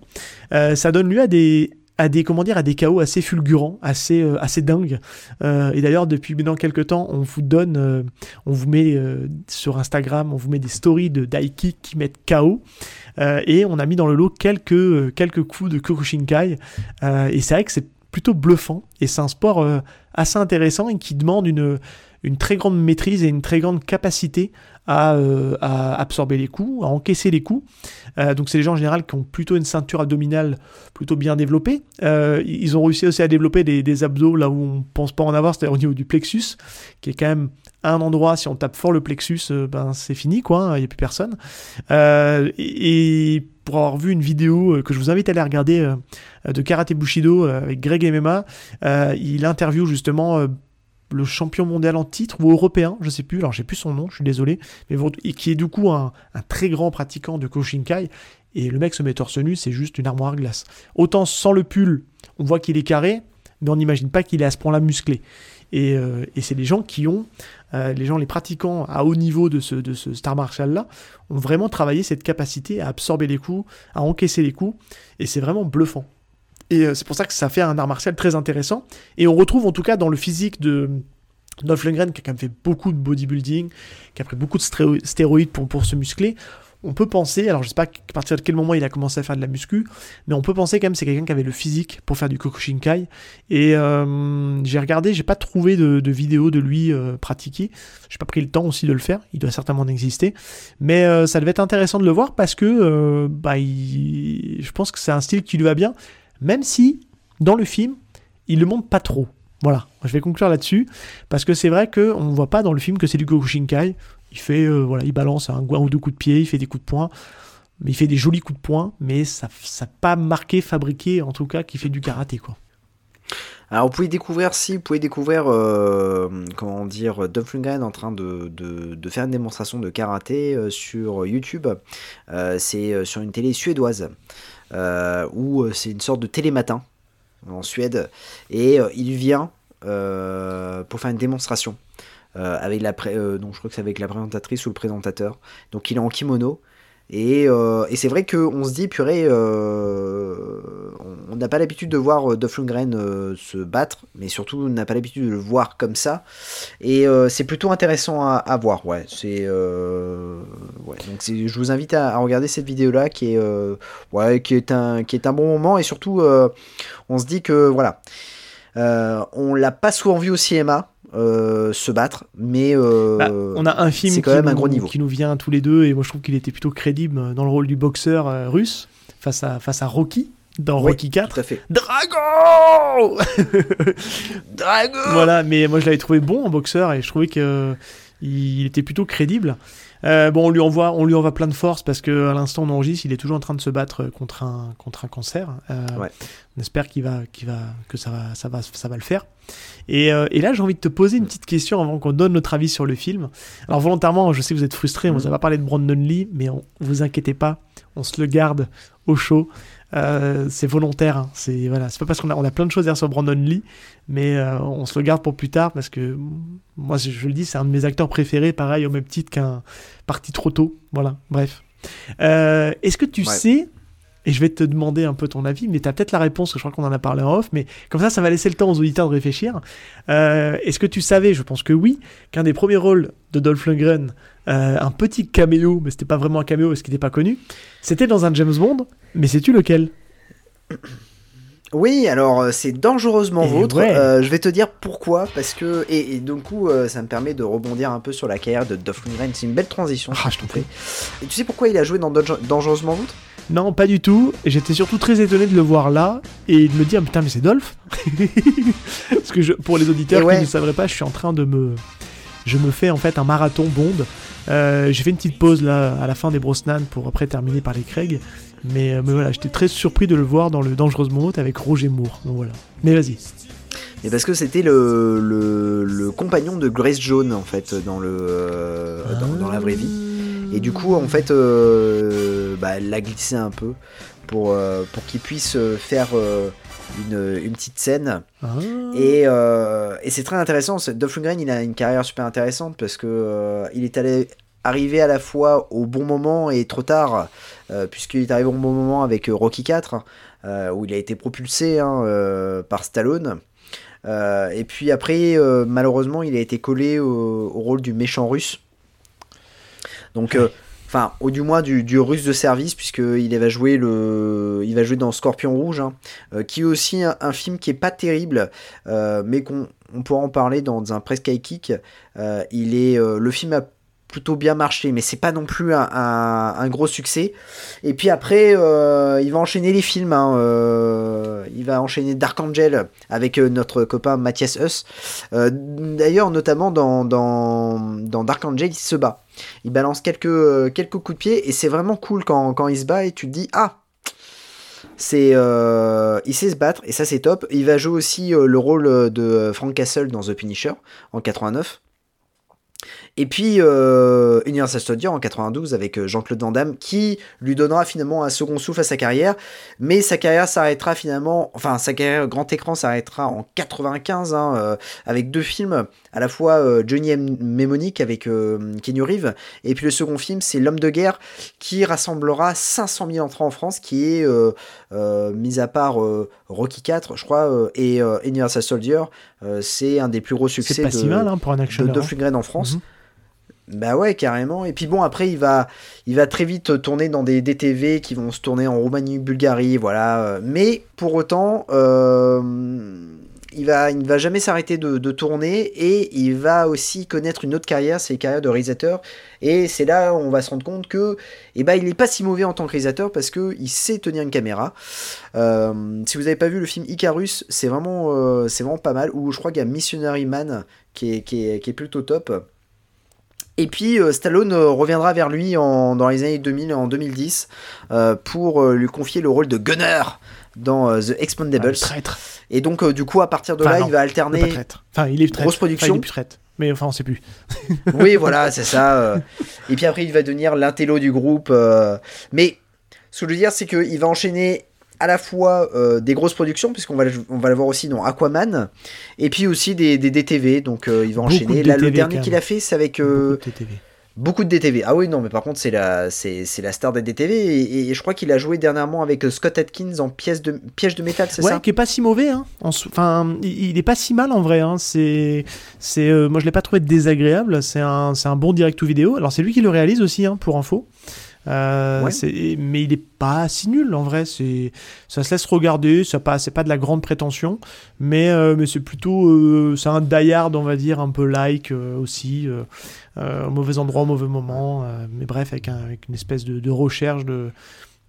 Ça donne lieu à des à des comment dire à des chaos assez fulgurants, assez euh, assez dingues. Euh, et d'ailleurs depuis maintenant quelques temps, on vous donne, euh, on vous met euh, sur Instagram, on vous met des stories de Daiki qui mettent KO. Euh, et on a mis dans le lot quelques euh, quelques coups de Kyokushinkai. Et c'est vrai que c'est plutôt bluffant et c'est un sport assez intéressant et qui demande une une très grande maîtrise et une très grande capacité à, euh, absorber les coups, à encaisser les coups. Euh, donc c'est des gens en général qui ont plutôt une ceinture abdominale plutôt bien développée. Euh, ils ont réussi aussi à développer des, abdos là où on pense pas en avoir, c'est-à-dire au niveau du plexus, qui est quand même un endroit, si on tape fort le plexus, ben c'est fini quoi, il n'y a plus personne. Et, pour avoir vu une vidéo que je vous invite à aller regarder de Karate Bushido avec Greg MMA, il interview justement le champion mondial en titre ou européen, je sais plus, alors j'ai plus son nom, je suis désolé, mais et qui est du coup un, très grand pratiquant de Koshinkai. Et le mec se met torse nu, c'est juste une armoire glace. Autant sans le pull, on voit qu'il est carré, mais on n'imagine pas qu'il est à ce point-là musclé. Et, euh, c'est les gens qui ont, euh, les gens, les pratiquants à haut niveau de ce, de ce star martial-là, ont vraiment travaillé cette capacité à absorber les coups, à encaisser les coups, et c'est vraiment bluffant. Et euh, c'est pour ça que ça fait un art martial très intéressant. Et on retrouve en tout cas dans le physique de Dolph Lundgren, qui a quand même fait beaucoup de bodybuilding, qui a pris beaucoup de stéroïdes pour, se muscler. On peut penser, alors je sais pas à partir de quel moment il a commencé à faire de la muscu, mais on peut penser quand même c'est quelqu'un qui avait le physique pour faire du Kokushinkai. Et euh, j'ai regardé, j'ai pas trouvé de, de vidéo de lui euh, pratiquer. J'ai pas pris le temps aussi de le faire. Il doit certainement en exister, mais euh, ça devait être intéressant de le voir parce que bah, je pense que c'est un style qui lui va bien, même si dans le film il le montre pas trop. Voilà, je vais conclure là-dessus parce que c'est vrai que on voit pas dans le film que c'est du Kokushinkai. Il fait, euh, voilà, il balance un, ou deux coups de pied, il fait des coups de poing, mais il fait des jolis coups de poing, mais ça, ça pas marqué, fabriqué, en tout cas, qu'il fait du karaté quoi. Alors vous pouvez découvrir, si vous pouvez découvrir, euh, comment dire, Lundgren en train de, faire une démonstration de karaté euh, sur YouTube. C'est sur une télé suédoise, où euh, c'est une sorte de télématin en Suède, et euh, il vient euh, pour faire une démonstration. euh, avec la euh, donc je crois que c'est avec la présentatrice ou le présentateur. Donc il est en kimono. Et, euh, et c'est vrai qu'on se dit, purée, euh, on- n'a pas l'habitude de voir euh, Dolph Lundgren euh, se battre, mais surtout on n'a pas l'habitude de le voir comme ça. Et euh, c'est plutôt intéressant à, à voir, ouais. C'est, ouais. Donc c'est- je vous invite à, à regarder cette vidéo-là, qui est, ouais, qui est un, qui est un bon moment, et surtout, on se dit que voilà, euh, on l'a pas souvent vu au cinéma. euh, se battre, mais euh, Bah, on a un film c'est quand qui, même un nous, gros niveau. qui nous vient tous les deux, et moi je trouve qu'il était plutôt crédible dans le rôle du boxeur russe face à, face à Rocky dans Oui, Rocky 4. Tout à fait. Dragon Dragon Voilà, mais moi je l'avais trouvé bon en boxeur et je trouvais que il était plutôt crédible. Euh, bon, on lui envoie, on lui envoie plein de force parce que à l'instant on enregistre, il est toujours en train de se battre contre un contre un cancer. Euh, Ouais. On espère qu'il va, qu'il va, que ça va, ça va, ça va le faire. Et, euh, et là, j'ai envie de te poser une petite question avant qu'on donne notre avis sur le film. Alors volontairement, je sais que vous êtes frustrés, on vous a pas parlé de Brandon Lee, mais on, vous inquiétez pas, on se le garde au chaud. Euh, c'est volontaire, hein. c'est voilà, c'est pas parce qu'on a, on a plein de choses à dire sur Brandon Lee, mais euh, on se le garde pour plus tard parce que moi, je, je le dis, c'est un de mes acteurs préférés, pareil au même titre qu'un parti trop tôt. Voilà, bref. Euh, Est-ce que tu Ouais. sais, et je vais te demander un peu ton avis, mais tu as peut-être la réponse, je crois qu'on en a parlé en off, mais comme ça, ça va laisser le temps aux auditeurs de réfléchir. Euh, Est-ce que tu savais, je pense que oui, qu'un des premiers rôles de Dolph Lundgren, euh, un petit caméo, mais c'était pas vraiment un caméo parce qu'il n'était pas connu, c'était dans un James Bond, mais sais-tu lequel? Oui, alors euh, c'est dangereusement Et vôtre. ouais. Euh, je vais te dire pourquoi, parce que et, et donc coup, euh, ça me permet de rebondir un peu sur la carrière de Dolph Lundgren. C'est une belle transition. Ah, je t'en prie. Et tu sais pourquoi il a joué dans Dange- Dangereusement vôtre? Non, pas du tout. J'étais surtout très étonné de le voir là et de me dire putain mais c'est Dolph. Parce que je- pour les auditeurs ouais. qui ne saveraient pas, je suis en train de me, je me fais en fait un marathon Bond. Euh, J'ai fait une petite pause là à la fin des Brosnan pour après terminer par les Craig. Mais, euh, mais voilà, j'étais très surpris de le voir dans le Dangereusement Haute avec Roger Moore. Donc voilà. Mais vas-y. mais parce que c'était le, le, le compagnon de Grace Jones en fait dans le euh, dans, dans la vraie vie. Et du coup, en fait, euh, bah, l'a glissé un peu pour, euh, pour qu'il puisse euh, faire euh, une, une petite scène. Ah. Et, euh, et c'est très intéressant. Dolph Lundgren, il a une carrière super intéressante parce que il est allé arrivé à la fois au bon moment et trop tard, puisqu'il est arrivé au bon moment avec Rocky 4, euh, où il a été propulsé hein, par Stallone. Et puis après, malheureusement, il a été collé au, au rôle du méchant russe. Donc, euh, enfin, au du moins du, du russe de service, puisqu'il va jouer le, il va jouer dans Scorpion Rouge, hein, euh, qui est aussi un, film qui est pas terrible, euh, mais qu'on on pourra en parler dans un press high kick. Euh, il est, le film a plutôt bien marché, mais c'est pas non plus un, gros succès. Et puis après, euh, il va enchaîner les films. hein, euh, il va enchaîner Dark Angel avec euh, notre copain Mathias Huss. D'ailleurs, notamment dans, Dark Angel, il se bat. Il balance quelques, quelques coups de pied et c'est vraiment cool quand, quand il se bat et tu te dis Ah c'est il sait se battre et ça c'est top. Il va jouer aussi le rôle de Frank Castle dans The Punisher en 89. Et puis euh, Universal Studio en 92 avec euh, Jean-Claude Van Damme qui lui donnera finalement un second souffle à sa carrière, mais sa carrière s'arrêtera finalement, enfin sa carrière grand écran s'arrêtera en 95 hein, euh, avec deux films, à la fois euh, Johnny M. Mnemonic avec Keanu Reeves, et puis le second film c'est L'homme de guerre qui rassemblera 500 000 entrées en France, qui est mis à part Rocky 4 je crois et Universal Soldier, c'est un des plus gros succès pas de, si mal hein, pour un de actionneur. Dolph Lundgren en France. Mhm. Bah ouais, carrément. Et puis bon, après, il va, il va très vite tourner dans des DTV qui vont se tourner en Roumanie, Bulgarie, voilà. Euh, Mais pour autant, euh, il va, il ne va jamais s'arrêter de, tourner et il va aussi connaître une autre carrière, c'est la carrière de réalisateur. Et c'est là où on va se rendre compte que, eh ben, il n'est pas si mauvais en tant que réalisateur parce que il sait tenir une caméra. Euh, si vous n'avez pas vu le film Icarus, c'est vraiment, c'est vraiment pas mal. Ou je crois qu'il y a Missionary Man qui est plutôt top. Et puis euh, Stallone euh, reviendra vers lui en, dans les années 2000 en 2010 euh, pour lui confier le rôle de Gunner dans The Ah, le Expendables. traître. Et donc du coup à partir de Enfin, là non, il va Le pas alterner. traître. Enfin, il est traître. Grosse Enfin, production. il est plus traître. Mais enfin, on sait plus. oui voilà c'est ça. Et puis après il va devenir l'intello du groupe. Mais ce que je veux dire c'est qu'il va enchaîner à la fois euh, des grosses productions puisqu'on va le- on va le voir aussi dans Aquaman et puis aussi des, des DTV donc euh, il va Beaucoup enchaîner de là le DTV, dernier qu'il a fait c'est avec euh, Beaucoup de TTV. Beaucoup de DTV. Ah oui, non, mais par contre, c'est la, c'est, la star des DTV. Et, et je crois qu'il a joué dernièrement avec euh, Scott Atkins en pièce de, piège de métal, c'est Ouais, ça? qui est pas si mauvais. Hein. Enfin, il, est pas si mal en vrai. Hein. C'est, c'est, euh, moi je l'ai pas trouvé désagréable. C'est un, c'est un bon direct to vidéo. Alors c'est lui qui le réalise aussi, hein, pour info. Euh, Ouais. c'est- mais il est pas si nul en vrai. C'est, ça se laisse regarder. Ça pas, c'est pas de la grande prétention, mais, euh, mais c'est plutôt, euh, c'est un die hard, on va dire, un peu like aussi, au mauvais endroit, au mauvais moment. mais bref, avec, un- avec une espèce de, de recherche de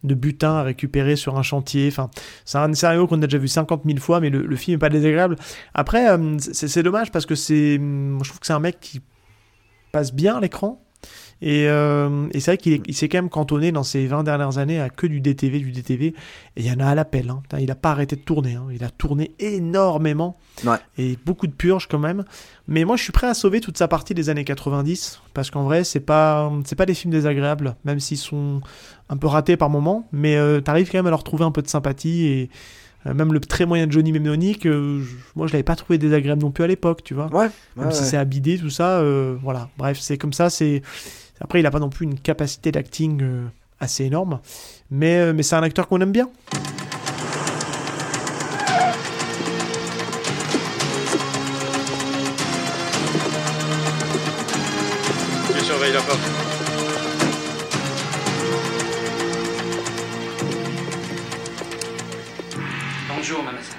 de butin à récupérer sur un chantier. Enfin, c'est un scénario qu'on a déjà vu 50 000 fois, mais le, le film est pas désagréable. Après, c'est c'est dommage parce que c'est, moi, je trouve que c'est un mec qui passe bien à l'écran. Et, euh, et c'est vrai qu'il est- il s'est quand même cantonné dans ces 20 dernières années à que du DTV, du DTV. Et il y en a à l'appel. Hein. Il n'a pas arrêté de tourner. hein. Il a tourné énormément. Ouais. Et beaucoup de purges quand même. Mais moi, je suis prêt à sauver toute sa partie des années 90. Parce qu'en vrai, c'est pas, c'est pas des films désagréables. Même s'ils sont un peu ratés par moments. Mais euh, t'arrives quand même à leur trouver un peu de sympathie. Et euh, même le très moyen de Johnny Mnemonic, euh, je- moi, je l'avais pas trouvé désagréable non plus à l'époque, tu vois. Ouais. Même ouais, si ouais. c'est abidé, tout ça, euh, voilà. Bref, c'est comme ça. C'est après, il n'a pas non plus une capacité d'acting euh, assez énorme, mais euh, mais c'est un acteur qu'on aime bien. Je surveille la porte. Bonjour, Manasseh.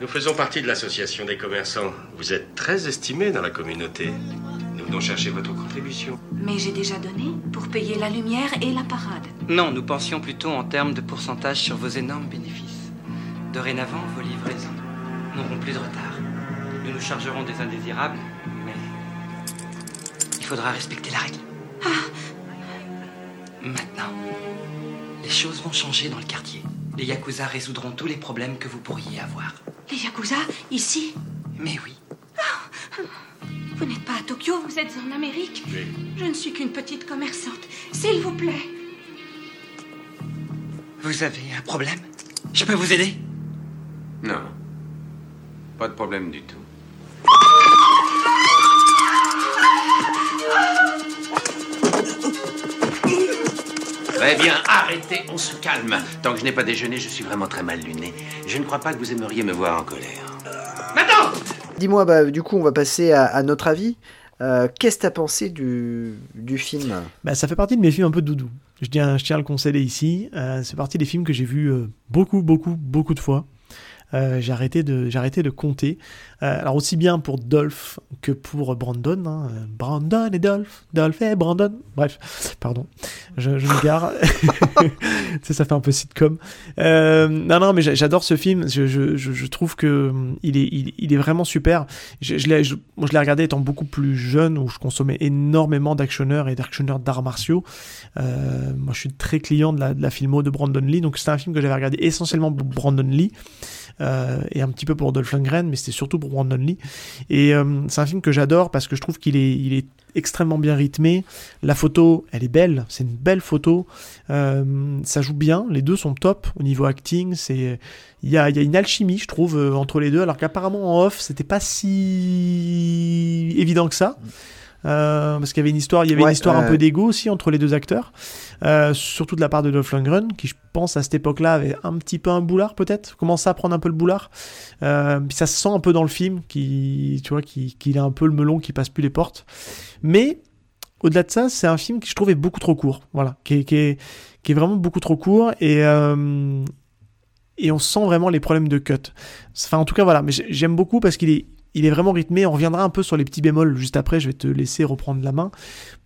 Nous faisons partie de l'association des commerçants. Vous êtes très estimé dans la communauté. Nous venons chercher votre contribution. Mais j'ai déjà donné pour payer la lumière et la parade. Non, nous pensions plutôt en termes de pourcentage sur vos énormes bénéfices. Dorénavant, vos livraisons n'auront plus de retard. Nous nous chargerons des indésirables, mais il faudra respecter la règle. Maintenant, les choses vont changer dans le quartier. Les Yakuza résoudront tous les problèmes que vous pourriez avoir. Les Yakuza, ici? Mais oui. Vous n'êtes pas à Tokyo, vous êtes en Amérique Je ne suis qu'une petite commerçante. S'il vous plaît. Vous avez un problème? Je peux vous aider? Non. Pas de problème du tout. Très bien, arrêtez, on se calme. Tant que je n'ai pas déjeuné, je suis vraiment très mal luné. Je ne crois pas que vous aimeriez me voir en colère. Dis-moi, bah, du coup, on va passer à, notre avis. Euh, Qu'est-ce que t'as pensé du, du film Bah, ça fait partie de mes films un peu doudou. Je tiens, à le conseiller ici. Euh, c'est partie des films que j'ai vus euh, beaucoup, beaucoup, beaucoup de fois. Euh, j'ai arrêté de arrêté de compter. Euh, alors aussi bien pour Dolph que pour Brandon. hein. Brandon et Dolph, Dolph et Brandon. Bref, pardon, je, je m'égare. Tu sais, ça fait un peu sitcom. Euh, non, non, mais j'a- j'adore ce film. Je, je, je, trouve que hum, il est, il, il est vraiment super. Je, je l'ai je- moi, je l'ai regardé étant beaucoup plus jeune, où je consommais énormément d'actionneurs et d'actionneurs d'arts martiaux. Euh, moi, je suis très client de la, de la filmo de Brandon Lee, donc c'était un film que j'avais regardé essentiellement pour Brandon Lee euh, et un petit peu pour Dolph Lundgren, mais c'était surtout pour Brandon Lee. Et euh, c'est un film que j'adore parce que je trouve qu'il est, il est extrêmement bien rythmé. La photo, elle est belle, c'est une belle photo. Euh, ça joue bien, les deux sont top au niveau acting. C'est, il y a, y a une alchimie, je trouve, entre les deux, alors qu'apparemment en off, c'était pas si évident que ça. Euh, parce qu'il y avait une histoire, il y avait Ouais, une histoire un peu d'ego aussi entre les deux acteurs, Euh, surtout de la part de Dolph Lundgren, qui je pense à cette époque-là avait un petit peu un boulard peut-être, commençait à prendre un peu le boulard. Euh, puis ça se sent un peu dans le film, qui, tu vois, qu'il a un peu le melon qui passe plus les portes. Mais au-delà de ça, c'est un film qui je trouvais beaucoup trop court, voilà, qui est, qui est, qui est vraiment beaucoup trop court et et on sent vraiment les problèmes de cut. Enfin, en tout cas, voilà, mais j'ai- j'aime beaucoup parce qu'il est, il est vraiment rythmé. On reviendra un peu sur les petits bémols juste après. Je vais te laisser reprendre la main.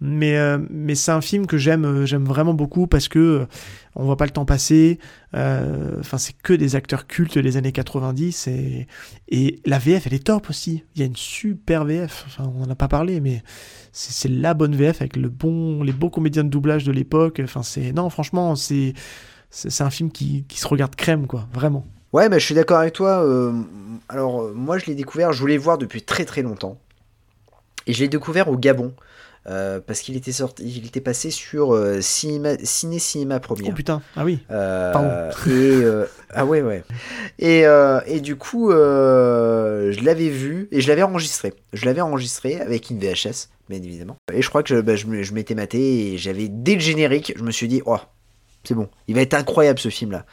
Mais, euh, mais c'est un film que j'aime, euh, j'aime vraiment beaucoup parce que euh, on voit pas le temps passer. Euh, Enfin, c'est que des acteurs cultes des années 90 et, et la VF, elle est top aussi. Il y a une super VF. Enfin, on en a pas parlé, mais c'est la bonne VF avec le bon, les beaux comédiens de doublage de l'époque. Enfin, c'est non, franchement, c'est c'est c'est un film qui, qui se regarde crème, quoi, vraiment. Ouais, mais je suis d'accord avec toi. euh, alors, euh, moi, je l'ai découvert, je voulais le voir depuis très très longtemps. Et je l'ai découvert au Gabon. euh, parce qu'il était sorti, il était passé sur euh, cinéma, Ciné Cinéma Première. Oh putain, ah oui. Euh, Pardon. et ah ouais ouais. Et, et du coup, je l'avais vu et je l'avais enregistré. Je l'avais enregistré avec une VHS, bien évidemment. Et je crois que je, bah, je, je m'étais maté et j'avais dès le générique, je me suis dit, oh, c'est bon, il va être incroyable ce film-là.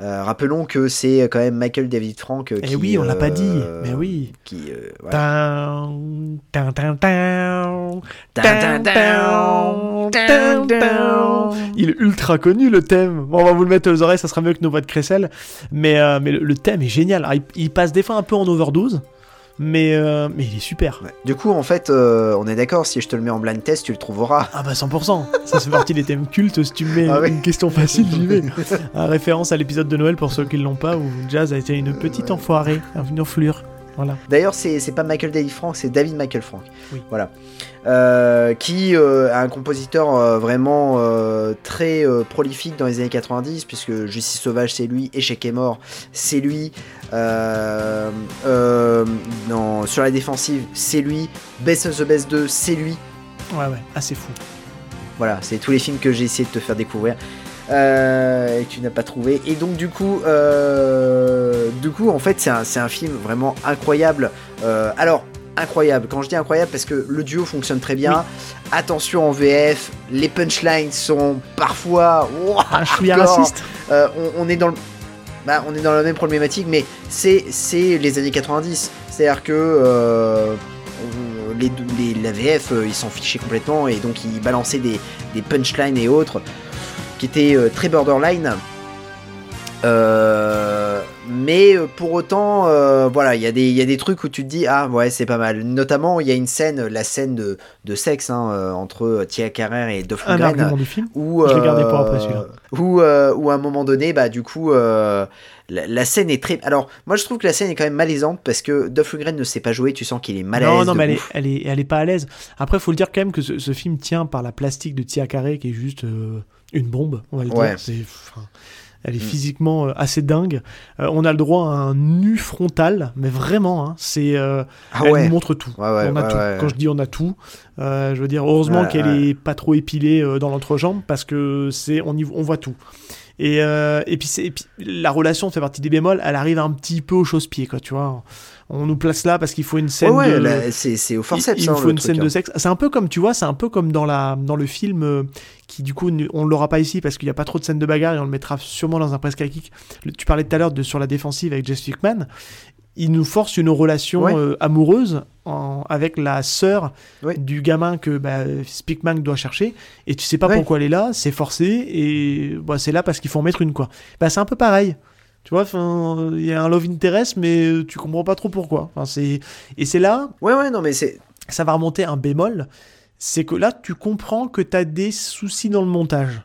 Euh, rappelons que c'est quand même Michael David Frank euh, Eh qui. oui, on l'a pas dit, euh, mais oui. Qui. euh, voilà. Il est ultra connu le thème. Bon, on va vous le mettre aux oreilles, ça sera mieux que nos voix de Cressel. Mais, euh, mais le, le thème est génial. Alors, il, il passe des fois un peu en overdose, mais, euh, mais il est super. Du coup, en fait, euh, on est d'accord, si je te le mets en blind test, tu le trouveras. Ah bah 100%. Ça fait partie des thèmes cultes. Si tu me mets Ah ouais. une question facile, j'y vais. En référence à l'épisode de Noël pour ceux qui ne l'ont pas, où Jazz a été une petite enfoirée, une enflure. Voilà. D'ailleurs, c'est c'est pas Michael David Frank, c'est David Michael Frank. Oui. Voilà. Euh, qui euh, est un compositeur euh, vraiment très prolifique dans les années 90, puisque Justice Sauvage c'est lui, Échec est mort c'est lui, sur la défensive c'est lui, Best of the Best 2 c'est lui. Ouais, ouais, assez fou. Voilà, c'est tous les films que j'ai essayé de te faire découvrir. Euh, et tu n'as pas trouvé. Et donc du coup, euh, du coup, en fait, c'est un, film vraiment incroyable. Euh, alors incroyable. Quand je dis incroyable, parce que le duo fonctionne très bien. Attention en VF, les punchlines sont parfois Un raciste. Euh, on, on est dans le bah, on est dans la même problématique, mais c'est c'est les années 90. C'est-à-dire que euh, les, les- la VF, ils s'en fichaient complètement et donc ils balançaient des, des punchlines et autres qui étaient euh, très borderline. Euh, mais euh, pour autant, euh, voilà, il y, a des- il y a des trucs où tu te dis ah ouais c'est pas mal. Notamment il y a une scène, la scène de, de sexe hein, entre Tia Carrère et Dolph Un Lundgren, argument du film. où, Je l'ai gardé pour après, celui-là. Où, où à un moment donné, bah du coup, la, la scène est très. Alors moi je trouve que la scène est quand même malaisante parce que Dolph Lundgren ne sait pas jouer. Tu sens qu'il est mal à non, l'aise non, de mais elle est, ouf. elle, est, elle est pas à l'aise. Après, faut le dire quand même que ce, ce film tient par la plastique de Tia Carré, qui est juste euh, une bombe, on va le Ouais. dire. C'est, enfin, Elle est Mm. physiquement euh, assez dingue. Euh, on a le droit à un nu frontal, mais vraiment, hein, c'est. euh, Ah elle ouais. nous montre tout. Ouais, ouais, on a tout. Quand je dis on a tout, euh, je veux dire heureusement qu'elle est pas trop épilée dans l'entrejambe parce que c'est on y, on voit tout. Et, et, puis c'est- la relation fait partie des bémols, elle arrive un petit peu au chausse-pied, quoi, tu vois. On nous place là parce qu'il faut une scène Ouais, ouais, de. là, c'est au forceps. Il, il hein, faut une truc, scène hein. de sexe. C'est un peu comme, tu vois, c'est un peu comme dans, la, dans le film euh, qui, du coup, ne- on l'aura pas ici parce qu'il n'y a pas trop de scènes de bagarre et on le mettra sûrement dans un presque kick. Le- Tu parlais tout à l'heure de sur la défensive avec Jess Fickman. Il nous force une relation Ouais. euh, amoureuse en- avec la sœur Ouais. du gamin que bah, Speakman doit chercher et tu sais pas Ouais. pourquoi elle est là, c'est forcé et bah, c'est là parce qu'il faut en mettre une quoi. Bah, c'est un peu pareil. Tu vois, enfin, il y a un love interest, mais tu comprends pas trop pourquoi. Enfin, c'est... Et c'est là, Ouais, ouais, non, mais c'est. ça va remonter un bémol, c'est que là, tu comprends que tu as des soucis dans le montage.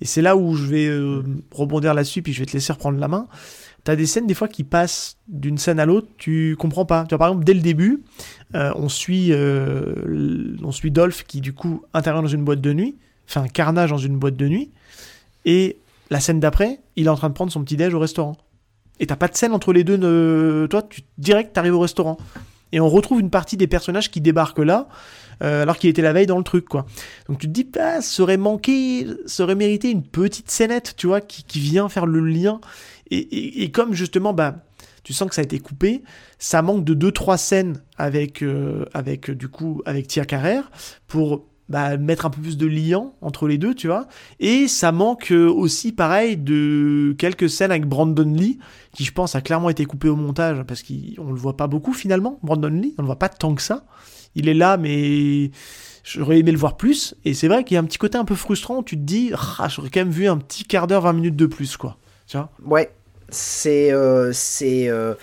Et c'est là où je vais euh, rebondir là-dessus, puis je vais te laisser reprendre la main. Tu as des scènes, des fois, qui passent d'une scène à l'autre, tu comprends pas. Tu vois, par exemple, dès le début, euh, on, suit, euh, on suit Dolph qui, du coup, intervient dans une boîte de nuit, fait un carnage dans une boîte de nuit, et la scène d'après, il est en train de prendre son petit-déj au restaurant. Et t'as pas de scène entre les deux. Toi, tu direct, t'arrives au restaurant. Et on retrouve une partie des personnages qui débarquent là, euh, alors qu'il était la veille dans le truc, quoi. Donc tu te dis, ah, ça aurait manqué, ça aurait mérité une petite scénette, tu vois, qui, vient faire le lien. Et, comme justement, bah, tu sens que ça a été coupé, ça manque de deux trois scènes avec, euh, avec du coup, avec Tia Carrère pour bah, mettre un peu plus de lien entre les deux, tu vois. Et ça manque euh, aussi, pareil, de quelques scènes avec Brandon Lee, qui je pense a clairement été coupé au montage, parce qu'on le voit pas beaucoup finalement, Brandon Lee, on le voit pas tant que ça. Il est là, mais j'aurais aimé le voir plus. Et c'est vrai qu'il y a un petit côté un peu frustrant où tu te dis, ah, j'aurais quand même vu un petit quart d'heure, 20 minutes de plus, quoi. Tu vois? Ouais, c'est euh, c'est euh,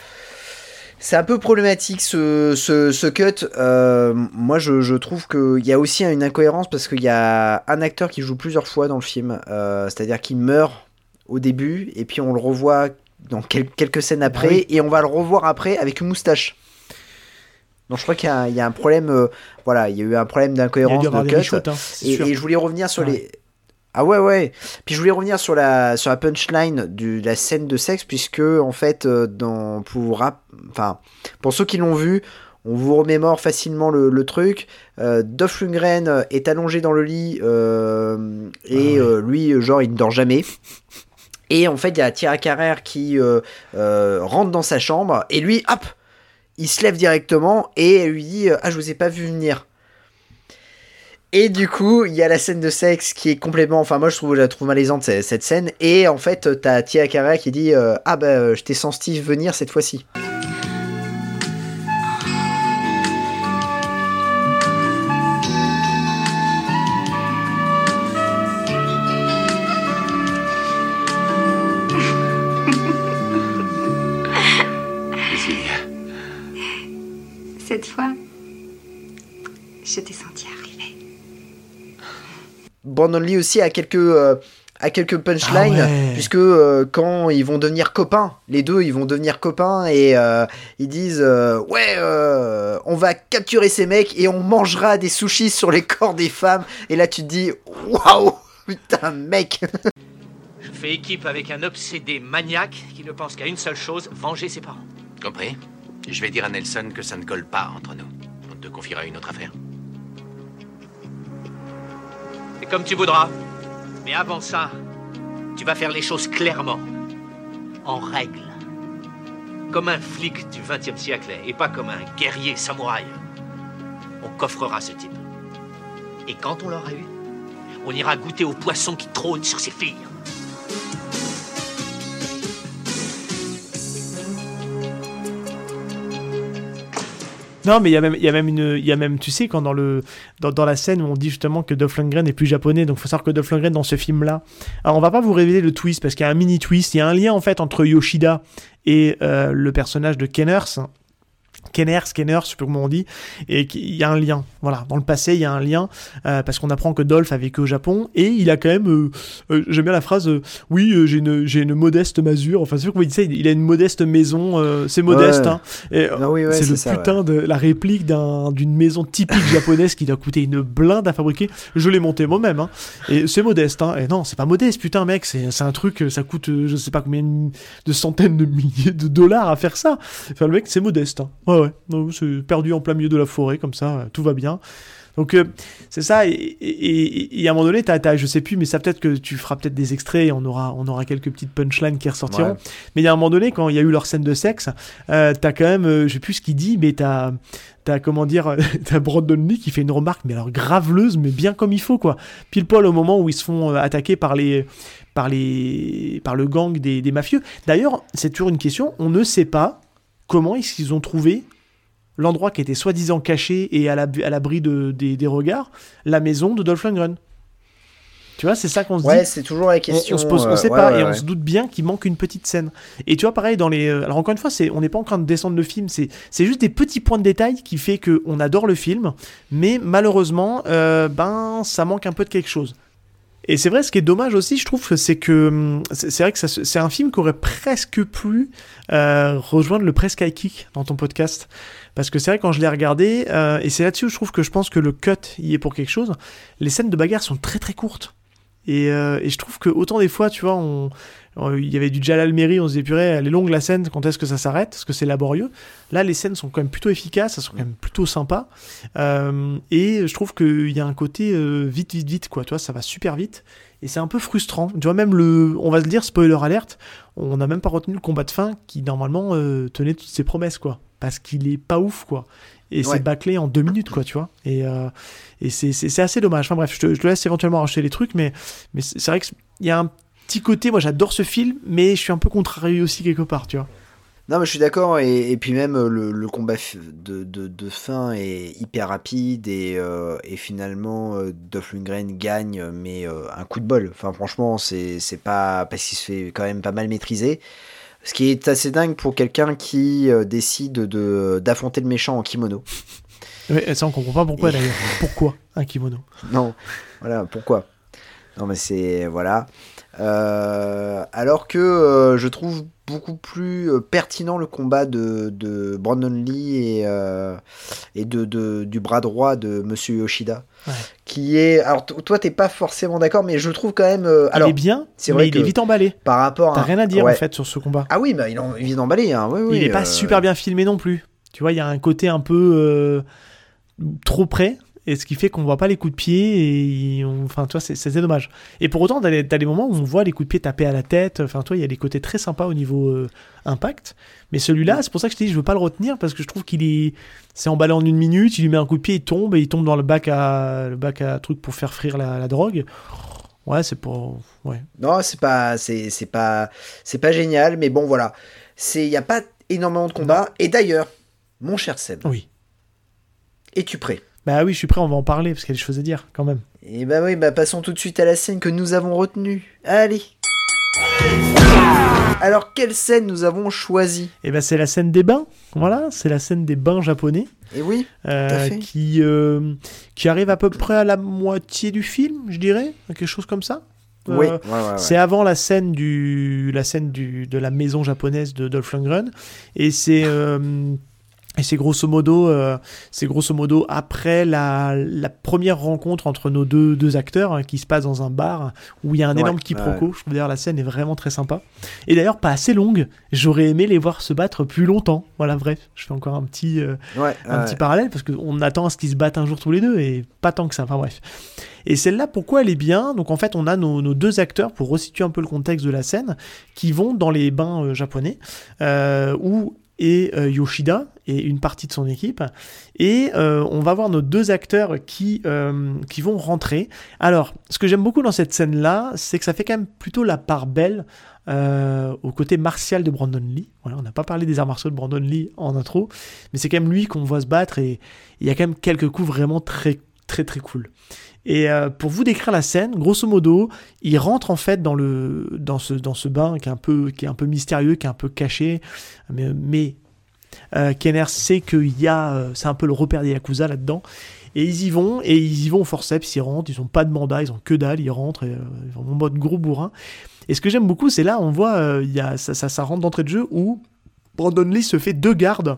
c'est un peu problématique ce, ce, ce cut. Euh, moi, je, je trouve qu'il y a aussi une incohérence parce qu'il y a un acteur qui joue plusieurs fois dans le film. Euh, C'est-à-dire qu'il meurt au début et puis on le revoit dans quel- quelques scènes après oui. et on va le revoir après avec une moustache. Donc je crois qu'il y, a un- il y a un problème. euh, voilà, il y a eu un problème d'incohérence de cut. hein, et, je voulais revenir sur Ouais. les. Ah ouais ouais. Puis je voulais revenir sur la sur la punchline du- de la scène de sexe puisque en fait euh, dans pour enfin pour ceux qui l'ont vu, on vous remémore facilement le, le truc. Euh, Dolph Lundgren euh, est allongé dans le lit euh, et euh, lui genre il ne dort jamais. Et en fait il y a Tira Carrère qui rentre dans sa chambre et lui hop il se lève directement et elle lui dit ah je vous ai pas vu venir. Et du coup, il y a la scène de sexe qui est complètement. Enfin, moi, je trouve, la trouve malaisante cette, scène. Et en fait, t'as Tia Carrera qui dit euh, Ah bah, euh, je t'ai senti venir cette fois-ci. Cette fois, je t'ai senti. Brandon Lee aussi a quelques. euh, a quelques punchlines, Ah ouais. puisque euh, quand ils vont devenir copains, les deux ils vont devenir copains et euh, ils disent euh, Ouais, euh, on va capturer ces mecs et on mangera des sushis sur les corps des femmes. Et là tu te dis Waouh, putain, mec Je fais équipe avec un obsédé maniaque qui ne pense qu'à une seule chose, venger ses parents. Compris Je vais dire à Nelson que ça ne colle pas entre nous. On te confiera une autre affaire. Comme tu voudras. Mais avant ça, tu vas faire les choses clairement. En règle. Comme un flic du XXe siècle et pas comme un guerrier samouraï. On coffrera ce type. Et quand on l'aura eu, on ira goûter au poisson qui trône sur ses filles. Non, mais il y a même, il même une, tu sais, quand dans le, dans, la scène où on dit justement que Dolph Lundgren est plus japonais, donc faut savoir que Dolph Lundgren dans ce film-là, alors on va pas vous révéler le twist parce qu'il y a un mini twist, il y a un lien en fait entre Yoshida et euh, le personnage de Kenners. Kenner, Scanner, je sais pas comment on dit, et qu'il y a un lien. Voilà, dans le passé, il y a un lien, euh, parce qu'on apprend que Dolph a vécu au Japon, et il a quand même, euh, euh, j'aime bien la phrase, oui, j'ai une, j'ai une modeste masure, enfin, c'est sûr qu'on dit ça, il, il a une modeste maison, c'est modeste, Ouais. hein. Et, Ah oui, ouais, c'est c'est le ça, putain de la réplique d'un, d'une maison typique japonaise qui doit coûter une blinde à fabriquer. Je l'ai monté moi-même, hein. Et c'est modeste, hein. Et non, c'est pas modeste, putain, mec, c'est, c'est un truc, ça coûte, je sais pas combien de centaines de milliers de dollars à faire ça. Enfin, le mec, c'est modeste. hein. Ouais, ouais. C'est perdu en plein milieu de la forêt, comme ça, euh, tout va bien. Donc, euh, c'est ça. Et, et- et- et à un moment donné, t'as, t'as- je sais plus, mais ça peut-être que tu feras peut-être des extraits et on aura, on aura quelques petites punchlines qui ressortiront. Ouais. Mais il y a un moment donné, quand il y a eu leur scène de sexe, euh, t'as quand même, euh, je sais plus ce qu'il dit, mais t'as, t'as comment dire, t'as Brandon Lee qui fait une remarque, mais alors graveleuse, mais bien comme il faut, quoi. Pile poil au moment où ils se font euh, attaquer par les, par les, par le gang des, des mafieux. D'ailleurs, c'est toujours une question, on ne sait pas comment est-ce qu'ils ont trouvé l'endroit qui était soi-disant caché et à l'ab- à l'abri de, des, des regards, la maison de Dolph Lundgren. Tu vois, c'est ça qu'on se Ouais, dit. c'est toujours la On- question. On, se pose, on euh, sait ouais, pas, ouais, et on ouais. se doute bien qu'il manque une petite scène. Et tu vois, pareil, dans les. euh, Alors, encore une fois, c'est, on n'est pas en train de descendre le film, c'est, c'est juste des petits points de détail qui fait qu'on adore le film, mais malheureusement, euh, ben, ça manque un peu de quelque chose. Et c'est vrai, ce qui est dommage aussi, je trouve, c'est que hum, c'est vrai que c'est un film qui aurait presque pu euh, rejoindre le presque high kick dans ton podcast. Parce que c'est vrai, quand je l'ai regardé, euh, et c'est là-dessus où je trouve que je pense que le cut y est pour quelque chose, les scènes de bagarre sont très très courtes. Et, euh, je trouve que autant des fois, tu vois, on- il y avait du Jalal Meri, on se disait, purée, elle est longue la scène, quand est-ce que ça s'arrête? Parce que c'est laborieux. Là, les scènes sont quand même plutôt efficaces, elles sont quand même plutôt sympas. Euh, et je trouve qu'il y a un côté euh, vite, vite, vite, quoi. Tu vois, ça va super vite. Et c'est un peu frustrant. Tu vois, même le. On va se dire, spoiler alerte, on n'a même pas retenu le combat de fin qui, normalement, euh, tenait toutes ses promesses, quoi. Parce qu'il est pas ouf, quoi. Et Ouais. c'est bâclé en deux minutes, quoi, tu vois. Et, euh, et c'est- assez dommage. Enfin bref, je te, je te laisse éventuellement racheter les trucs, mais, mais c'est c'est vrai qu'il y a un petit côté. Moi, j'adore ce film, mais je suis un peu contrarié aussi quelque part, tu vois. Non, mais je suis d'accord, et, et puis même euh, le, le combat de, de, de fin est hyper rapide, et, euh, et finalement, euh, Dolph Lundgren gagne, mais euh, un coup de bol. Enfin, franchement, c'est pas. Parce qu'il se fait quand même pas mal maîtriser. Ce qui est assez dingue pour quelqu'un qui décide de d'affronter le méchant en kimono. Mais ça, on comprend pas pourquoi Et- d'ailleurs. Pourquoi un kimono? Non, voilà, pourquoi? Non, mais c'est. Voilà. Euh, alors que euh, je trouve beaucoup plus euh, pertinent le combat de, de Brandon Lee et, et de, de- du bras droit de Monsieur Yoshida. Ouais. Qui est. Alors, toi, t'es pas forcément d'accord, mais je le trouve quand même. euh, alors, Il est bien, c'est mais vrai il est vite emballé. Par rapport T'as à. rien à dire Ouais. en fait sur ce combat. Ah oui, bah, il. Hein. Oui, oui, il est pas super bien filmé non plus. Tu vois, il y a un côté un peu euh, trop près, et ce qui fait qu'on voit pas les coups de pied, et on- enfin, tu vois, c'est dommage. Et pour autant, t'as des, moments où on voit les coups de pied taper à la tête, enfin, toi, il y a des côtés très sympas au niveau euh, impact. Mais celui-là, c'est pour ça que je te dis, je veux pas le retenir, parce que je trouve qu'il est. C'est emballé en une minute, il lui met un coup de pied, il tombe, et il tombe dans le bac à, le bac à truc pour faire frire la, la drogue. Ouais, c'est pour. Ouais. Non, c'est pas, c'est, c'est pas, c'est pas génial, mais bon, voilà. C'est, il y a pas énormément de combats. Et d'ailleurs, mon cher Seb. Oui. Es-tu prêt? Bah oui, je suis prêt, on va en parler, parce qu'il y a des choses à dire, quand même. Et bah oui, bah passons tout de suite à la scène que nous avons retenue. Allez. Alors, quelle scène nous avons choisi Et ben c'est la scène des bains, voilà, c'est la scène des bains japonais. Et oui, euh, tout à fait. qui euh, qui arrive à peu près à la moitié du film, je dirais, quelque chose comme ça. Oui, Euh, ouais, ouais, ouais. C'est avant la scène du la scène du de la maison japonaise de Dolph Lundgren et c'est et c'est grosso modo, euh, c'est grosso modo après la, la première rencontre entre nos deux, deux acteurs hein, qui se passe dans un bar où il y a un Ouais, énorme quiproquo. ouais. Je trouve d'ailleurs la scène est vraiment très sympa. Et d'ailleurs pas assez longue. J'aurais aimé les voir se battre plus longtemps. Voilà, bref, je fais encore un petit, euh, Ouais, un petit parallèle parce qu'on attend à ce qu'ils se battent un jour tous les deux et pas tant que ça. Enfin bref. Et celle-là, pourquoi elle est bien? Donc en fait, on a nos, nos deux acteurs pour resituer un peu le contexte de la scène qui vont dans les bains euh, japonais euh, où est euh, Yoshida et une partie de son équipe. Et euh, on va voir nos deux acteurs qui, euh, qui vont rentrer. Alors, ce que j'aime beaucoup dans cette scène-là, c'est que ça fait quand même plutôt la part belle au côté martial de Brandon Lee. Voilà, on n'a pas parlé des arts martiaux de Brandon Lee en intro, mais c'est quand même lui qu'on voit se battre et il y a quand même quelques coups vraiment très très très cool. Et euh, pour vous décrire la scène, grosso modo, il rentre en fait dans le dans ce dans ce bain qui est un peu qui est un peu mystérieux, qui est un peu caché, mais, Euh, Kenner sait qu'il y a, euh, c'est un peu le repère des Yakuza là-dedans. Et ils y vont, et ils y vont au forceps, ils rentrent, ils ont pas de mandat, ils ont que dalle, ils rentrent, ils ont en mode gros bourrin. Et ce que j'aime beaucoup, c'est là, on voit, il y a, ça, ça, ça rentre d'entrée de jeu où Brandon Lee se fait deux gardes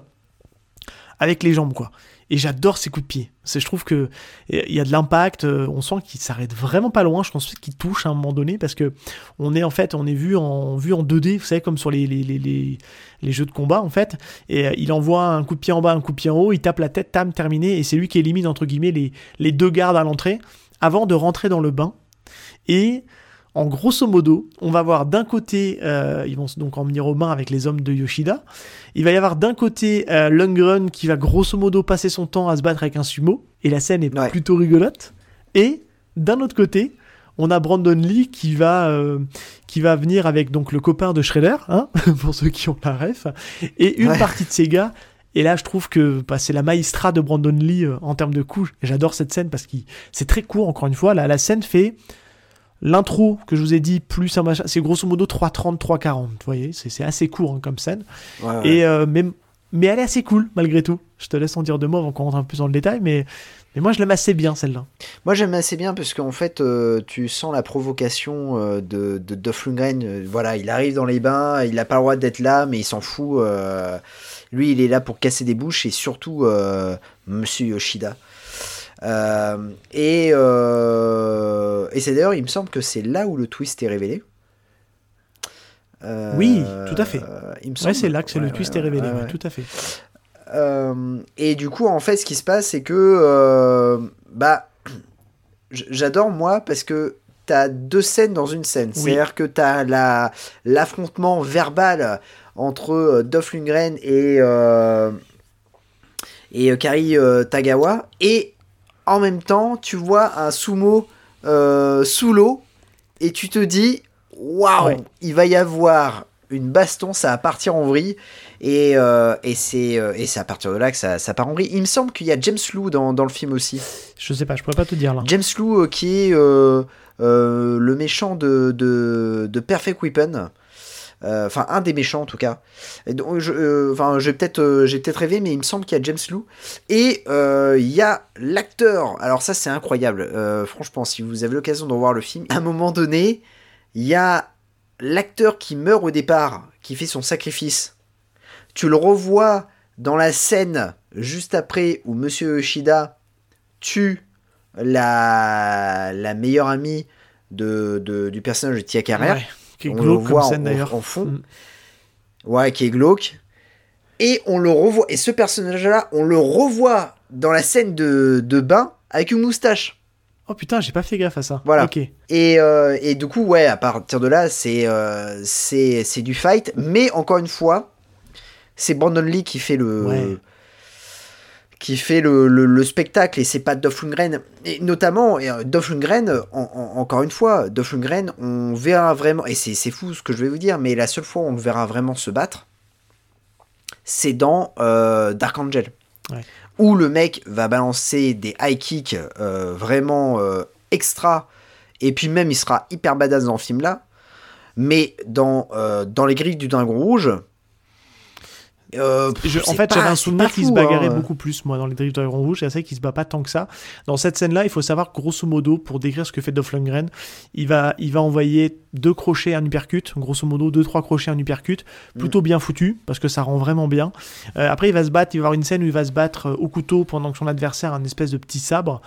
avec les jambes, quoi. Et j'adore ses coups de pied. Je trouve que il y a de l'impact. euh, On sent qu'il s'arrête vraiment pas loin. Je pense qu'il touche à un moment donné parce que on est en fait, on est vu en vu en 2D. Vous savez comme sur les les, les, les, les jeux de combat en fait. Et euh, il envoie un coup de pied en bas, un coup de pied en haut. Il tape la tête, tam terminé. Et c'est lui qui élimine entre guillemets les les deux gardes à l'entrée avant de rentrer dans le bain. Et en grosso modo, on va voir d'un côté, euh, ils vont donc en venir aux mains avec les hommes de Yoshida. Il va y avoir d'un côté euh, Lundgren qui va grosso modo passer son temps à se battre avec un sumo, et la scène est plutôt rigolote. Et d'un autre côté, on a Brandon Lee qui va, euh, qui va venir avec donc le copain de Shredder, hein, pour ceux qui ont la ref, et une Ouais. partie de ses gars. Et là, je trouve que bah, c'est la maestra de Brandon Lee euh, en termes de coups. J'adore cette scène parce que c'est très court, encore une fois. Là, la scène fait l'intro que je vous ai dit, plus un machin. C'est grosso modo 3.30, 3.40. Vous voyez, c'est c'est assez court hein, comme scène. Ouais, ouais. Et, euh, mais, mais elle est assez cool, malgré tout. Je te laisse en dire deux mots avant qu'on rentre un peu plus dans le détail. Mais, mais moi, je l'aime assez bien, celle-là. Moi j'aime assez bien parce qu'en fait euh, tu sens la provocation euh, de, de Dolph Lundgren. Voilà, il arrive dans les bains, il n'a pas le droit d'être là, mais il s'en fout. lui, il est là pour casser des bouches et surtout Monsieur Yoshida. Euh, et euh, et c'est d'ailleurs, il me semble que c'est là où le twist est révélé. Euh, Oui, tout à fait. il me Ouais, semble. c'est là que c'est le Ouais, twist ouais, est révélé. ouais, ouais, ouais. Tout à fait. Et du coup, en fait, ce qui se passe, c'est que bah, j'adore moi parce que t'as deux scènes dans une scène. Oui. C'est-à-dire que t'as la l'affrontement verbal entre euh, Dolph Lundgren et euh, et Kari euh, Tagawa, et en même temps, tu vois un sumo euh, sous l'eau, et tu te dis, waouh, Ouais. il va y avoir une baston, ça va partir en vrille, et, euh, et c'est euh, et c'est à partir de là que ça, ça part en vrille. Il me semble qu'il y a James Lou dans, dans le film aussi. Je sais pas, je pourrais pas te dire là. James Lou, qui est le méchant de, de, de Perfect Weapon. Euh, Enfin, un des méchants en tout cas. Et donc, je, euh, enfin, j'ai peut-être, euh, j'ai peut-être rêvé, mais il me semble qu'il y a James Lou et il y a l'acteur. Alors ça, c'est incroyable. Franchement, si vous avez l'occasion de voir le film, à un moment donné, il y a l'acteur qui meurt au départ, qui fait son sacrifice. Tu le revois dans la scène juste après où Monsieur Yoshida tue la, la meilleure amie de, de- du personnage de Tia Carrère. Qui est On glauque le voit scène, d'ailleurs. en fond. Mm. Ouais, qui est glauque. Et on le revoit. Et ce personnage-là, on le revoit dans la scène de, de bain avec une moustache. Oh putain, j'ai pas fait gaffe à ça. Voilà. Ok. Et, euh, et du coup, ouais, à partir de là, c'est euh, c'est c'est du fight. Mais encore une fois, c'est Brandon Lee qui fait le. Ouais. Qui fait le, le- le spectacle et c'est pas Dolph Lundgren et notamment et, euh, Dolph Lundgren en- en- encore une fois Dolph Lundgren on verra vraiment et c'est fou ce que je vais vous dire mais la seule fois où on le verra vraiment se battre c'est dans euh, Dark Angel Ouais. où le mec va balancer des high kicks euh, vraiment euh, extra et puis même il sera hyper badass dans le film là mais dans, dans les grilles du Dragon Rouge euh, Je- en fait, j'avais un souvenir qu'il se bagarrait hein. beaucoup plus, moi, dans les Drift Dragon Rouge. Et c'est qu'il se bat pas tant que ça. Dans cette scène-là, il faut savoir grosso modo, pour décrire ce que fait Dolph Lundgren, il va, il va envoyer deux crochets, un uppercut. Grosso modo, deux, trois crochets, un uppercut. Mm. Plutôt bien foutu, parce que ça rend vraiment bien. Euh, après, il va se battre, il va y avoir une scène où il va se battre euh, au couteau pendant que son adversaire a un espèce de petit sabre.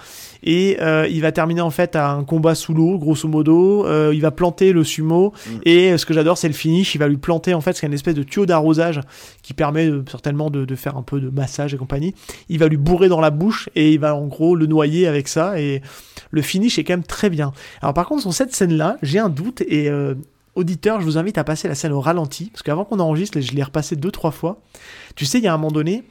Et euh, il va terminer, en fait, à un combat sous l'eau, grosso modo. Il va planter le sumo. Mm. Et ce que j'adore, c'est le finish. Il va lui planter, en fait, c'est une espèce de tuyau d'arrosage qui permet euh, certainement de, de faire un peu de massage et compagnie. Il va lui bourrer dans la bouche et il va en gros le noyer avec ça. Et le finish est quand même très bien. Alors par contre, sur cette scène-là, j'ai un doute et euh, auditeur, je vous invite à passer la scène au ralenti parce qu'avant qu'on enregistre, je l'ai repassé deux trois fois. Tu sais, il y a un moment donné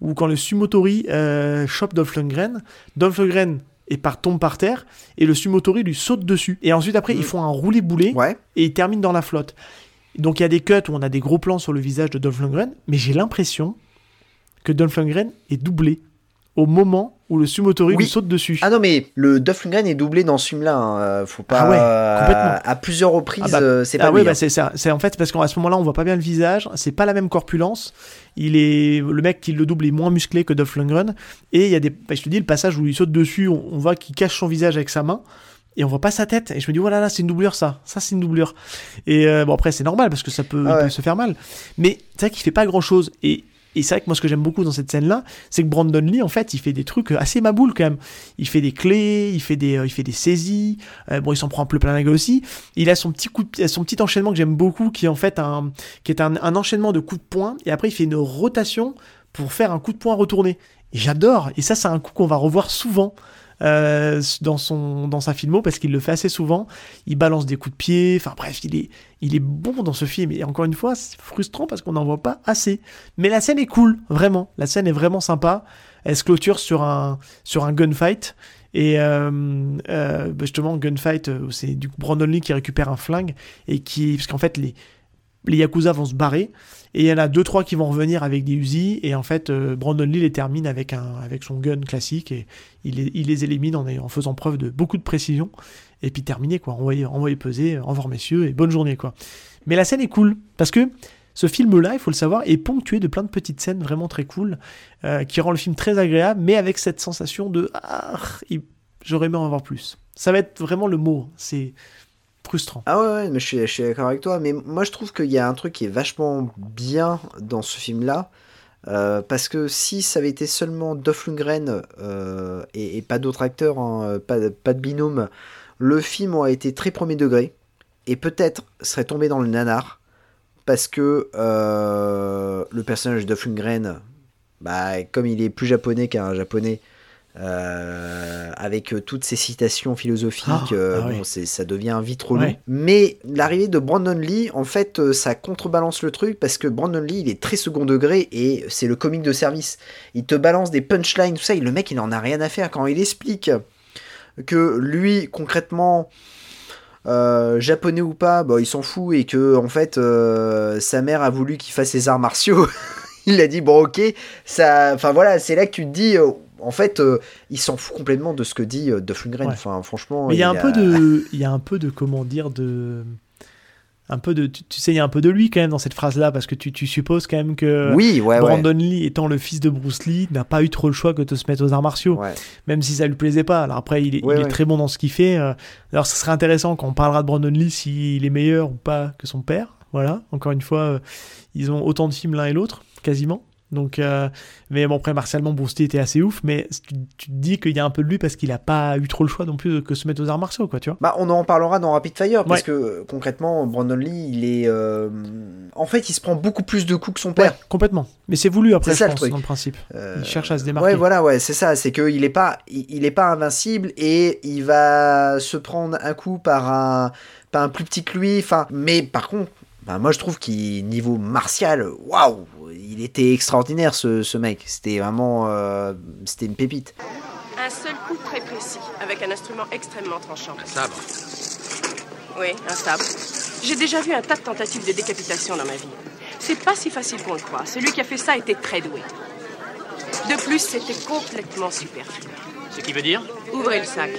où quand le Sumotori euh, chope Dolph Lundgren, Dolph Lundgren et par tombe par terre et le Sumotori lui saute dessus et ensuite après ils font un roulé boulet et ils terminent dans la flotte. Donc il y a des cuts où on a des gros plans sur le visage de Dolph Lundgren, mais j'ai l'impression que Dolph Lundgren est doublé au moment où le Sumotori lui saute dessus. Ah non, mais le Duff Lundgren est doublé dans ce film-là. hein, euh, Faut pas. Ah ouais, euh, complètement. À plusieurs reprises, Ah bah, euh, c'est ah pas oui, lui. bah c'est ça. C'est en fait parce qu'à ce moment-là, on voit pas bien le visage. C'est pas la même corpulence. Il est le mec qui le double est moins musclé que Dolph Lundgren. Et il y a des, bah, je te dis, le passage où il saute dessus, on, on voit qu'il cache son visage avec sa main. Et on voit pas sa tête. Et je me dis, voilà, là, c'est une doublure, ça. Ça, c'est une doublure. Et euh, bon, après, c'est normal parce que ça peut, Ah ouais. peut se faire mal. Mais c'est vrai qu'il fait pas grand chose. Et, et c'est vrai que moi, ce que j'aime beaucoup dans cette scène-là, c'est que Brandon Lee, en fait, il fait des trucs assez maboules quand même. Il fait des clés, il fait des, euh, il fait des saisies. Euh, bon, il s'en prend un peu plein la gueule aussi. Il a son petit coup, de- son petit enchaînement que j'aime beaucoup, qui est en fait un, qui est un, un enchaînement de coups de poing. Et après, il fait une rotation pour faire un coup de poing retourné. Et j'adore. Et ça, c'est un coup qu'on va revoir souvent. Euh, dans son dans sa filmo parce qu'il le fait assez souvent. Il balance des coups de pied. Enfin bref il est il est bon dans ce film. Et encore une fois c'est frustrant parce qu'on n'en voit pas assez. Mais la scène est cool vraiment. La scène est vraiment sympa. Elle se clôture sur un sur un gunfight. Et euh, euh, bah, justement gunfight c'est du coup Brandon Lee qui récupère un flingue et qui parce qu'en fait les les Yakuza vont se barrer et il y en a deux trois qui vont revenir avec des Uzi et en fait euh, Brandon Lee les termine avec un avec son gun classique. Et il les, élimine en, en faisant preuve de beaucoup de précision. Et puis terminé quoi. Envoyé envoyé peser au revoir messieurs et bonne journée quoi. Mais la scène est cool parce que ce film là il faut le savoir est ponctué de plein de petites scènes vraiment très cool euh, qui rend le film très agréable mais avec cette sensation de ah j'aurais aimé en avoir plus. Ça va être vraiment le mot c'est Ah ouais, mais je suis, d'accord avec toi. Mais moi, je trouve qu'il y a un truc qui est vachement bien dans ce film-là. euh, parce que si ça avait été seulement Dolph euh, et, pas d'autres acteurs, hein, pas, de binôme, le film aurait été très premier degré et peut-être serait tombé dans le nanar parce que euh, le personnage de Dolph bah, comme il est plus japonais qu'un japonais, euh, avec euh, toutes ces citations philosophiques, Ah, euh, ah bon, ça devient vite relou. Ouais. Mais l'arrivée de Brandon Lee, en fait, ça contrebalance le truc parce que Brandon Lee, il est très second degré et c'est le comique de service. Il te balance des punchlines, tout ça, et le mec, il en a rien à faire. Quand il explique que lui, concrètement, euh, japonais ou pas, bah, il s'en fout et que en fait sa mère a voulu qu'il fasse ses arts martiaux. il a dit bon ok, ça, enfin voilà, c'est là que tu te dis, en fait, euh, il s'en fout complètement de ce que dit euh, Duff. Ouais. Enfin franchement, Mais il y a un peu de, il y a un peu de comment dire de, un peu de, tu, tu sais, il y a un peu de lui quand même dans cette phrase-là parce que tu, tu supposes quand même que Oui, ouais, ouais. Brandon Lee étant le fils de Bruce Lee n'a pas eu trop le choix que de se mettre aux arts martiaux, même si ça lui plaisait pas. Alors après, il est, il est très bon dans ce qu'il fait. euh, Alors, ce serait intéressant quand on parlera de Brandon Lee s'il est meilleur ou pas que son père. Voilà. Encore une fois, euh, ils ont autant de films l'un et l'autre, quasiment. Donc, euh, mais bon, après, martialement, Bruce Lee était assez ouf, mais tu, tu te dis qu'il y a un peu de lui parce qu'il a pas eu trop le choix non plus que se mettre aux arts martiaux, quoi, tu vois. Bah, on en parlera dans Rapid Fire parce que euh, concrètement, Brandon Lee, il est, euh, en fait, il se prend beaucoup plus de coups que son père. complètement. Mais c'est voulu après, C'est je ça, le pense, truc. dans le principe. Euh, il cherche à se démarquer. Ouais, voilà, ouais, c'est ça. C'est qu'il est pas, il, il est pas invincible et il va se prendre un coup par un, par un plus petit que lui. Enfin, mais par contre, bah, moi je trouve qu'il niveau martial, waouh, il était extraordinaire ce, ce mec. C'était vraiment, euh, c'était une pépite. Un seul coup très précis, avec un instrument extrêmement tranchant. Un sabre. Oui, un sabre. J'ai déjà vu un tas de tentatives de décapitation dans ma vie. C'est pas si facile qu'on le croit. Celui qui a fait ça était très doué. De plus, c'était complètement superflu. Ce qui veut dire Ouvrez le sac.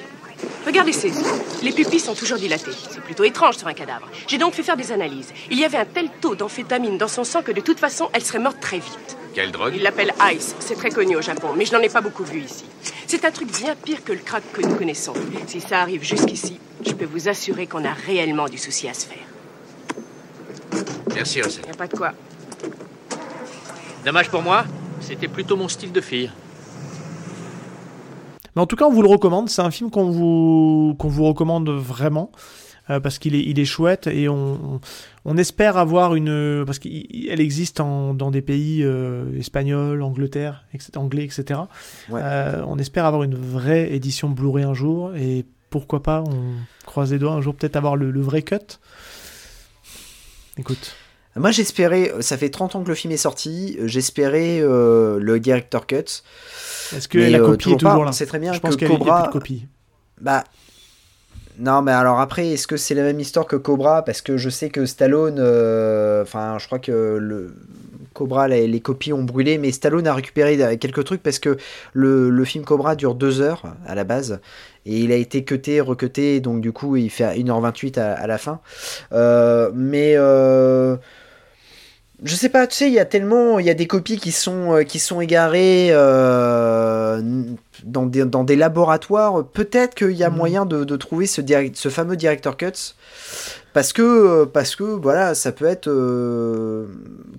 Regardez ses yeux. Les pupilles sont toujours dilatées. C'est plutôt étrange sur un cadavre. J'ai donc fait faire des analyses. Il y avait un tel taux d'amphétamine dans son sang que de toute façon, elle serait morte très vite. Quelle drogue Il l'appelle Ice. C'est très connu au Japon, mais je n'en ai pas beaucoup vu ici. C'est un truc bien pire que le crack que nous connaissons. Si ça arrive jusqu'ici, je peux vous assurer qu'on a réellement du souci à se faire. Merci, Russell. Y a pas de quoi. Dommage pour moi, c'était plutôt mon style de fille. Mais en tout cas, on vous le recommande. C'est un film qu'on vous, qu'on vous recommande vraiment. euh, parce qu'il est, il est chouette et on, on, espère avoir une. Parce qu'elle existe en, dans des pays euh, espagnols, Angleterre, etc., anglais, etc. Ouais. Euh, on espère avoir une vraie édition Blu-ray un jour et pourquoi pas, on croise les doigts un jour, peut-être avoir le, le vrai cut. Écoute. Moi j'espérais, ça fait 30 ans que le film est sorti, j'espérais euh, le director cut. Est-ce que Mais, la euh, copie est pas. toujours là sait très bien Je que pense y a Cobra. plus de copie. Bah. Non, mais alors après, est-ce que c'est la même histoire que Cobra? Parce que je sais que Stallone. euh, Enfin, je crois que le. Cobra, les, les copies ont brûlé, mais Stallone a récupéré quelques trucs parce que le, le film Cobra dure deux heures à la base. Et il a été cuté, recuté, donc du coup il fait 1h28 à, à la fin. Euh, mais euh, je sais pas, tu sais, il y a tellement, il y a des copies qui sont, euh, qui sont égarées euh, dans, des, dans des laboratoires. Peut-être qu'il y a Mhm. moyen de, de trouver ce, direct- ce fameux director cuts. Parce que, parce que voilà, ça peut être, euh,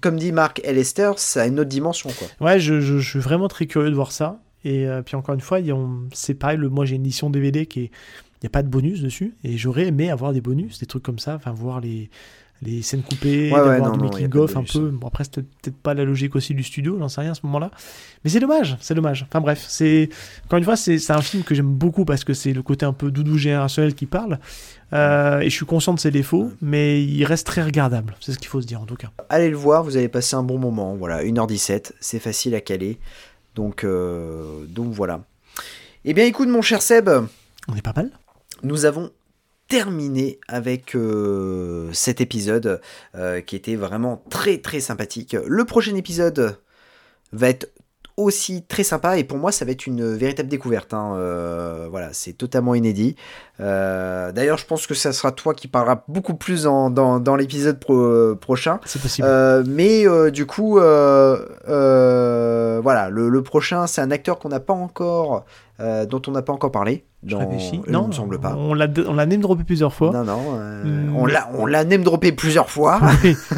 comme dit Mark L. Lester, ça a une autre dimension. Quoi. Ouais, je, je- je suis vraiment très curieux de voir ça. Et euh, puis encore une fois, c'est pareil, le, moi j'ai une édition DVD qui est. Il n'y a pas de bonus dessus. Et j'aurais aimé avoir des bonus, des trucs comme ça, enfin voir les, les scènes coupées, Ouais, ouais, d'avoir non, du non, y a making pas de of un peu. Bon, après, c'était peut-être pas la logique aussi du studio, j'en sais rien à ce moment-là. Mais c'est dommage, c'est dommage. Enfin bref, c'est encore une fois, c'est c'est un film que j'aime beaucoup parce que c'est le côté un peu doudou générationnel qui parle. Euh, et je suis conscient de ses défauts, mais il reste très regardable. C'est ce qu'il faut se dire en tout cas. Allez le voir, vous allez passer un bon moment. Voilà, 1h17, c'est facile à caler. Donc, euh, donc voilà. Eh bien, écoute, mon cher Seb. On est pas mal. Nous avons terminé avec euh, cet épisode euh, qui était vraiment très très sympathique. Le prochain épisode va être aussi très sympa et pour moi ça va être une véritable découverte. hein. Euh, voilà, c'est totalement inédit. Euh, D'ailleurs, je pense que ça sera toi qui parlera beaucoup plus dans, dans l'épisode pro- prochain. C'est possible. Euh, mais euh, du coup, euh, euh, voilà, le, le prochain, c'est un acteur qu'on n'a pas encore, euh, dont on n'a pas encore parlé. Je Dans, il non, me semble pas. On l'a on l'a name droppé plusieurs fois. Non, non, euh, Hmm. on l'a, on l'a name droppé plusieurs fois.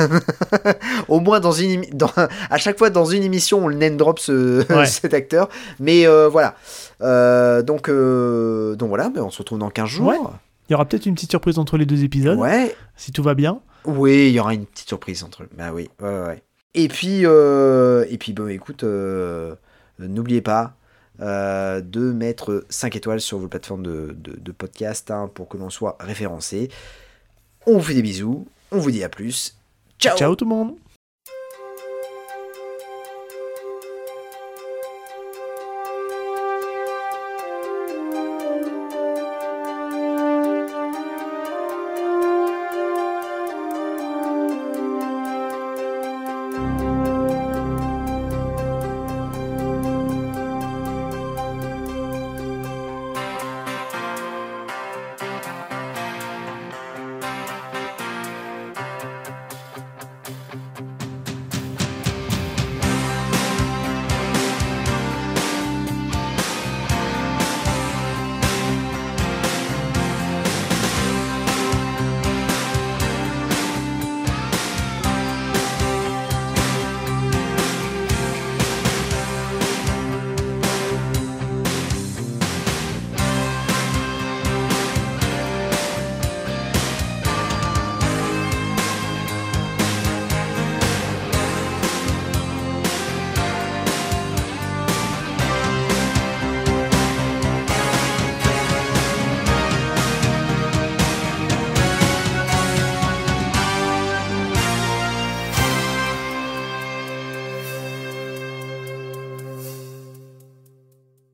Au moins dans une, dans, à chaque fois dans une émission, on le name drop ce, Ouais. cet acteur. Mais euh, voilà. Euh, donc, euh, donc voilà, mais on se retrouve dans 15 jours. Ouais. Il y aura peut-être une petite surprise entre les deux épisodes. Ouais. Si tout va bien. Oui, il y aura une petite surprise entre eux. Bah oui, ouais, ouais, ouais. Et puis, euh, et puis, bon, écoute, euh, n'oubliez pas euh, de mettre 5 étoiles sur vos plateformes de, de, de podcast hein, pour que l'on soit référencé. On vous fait des bisous, on vous dit à plus. Ciao Ciao tout le monde.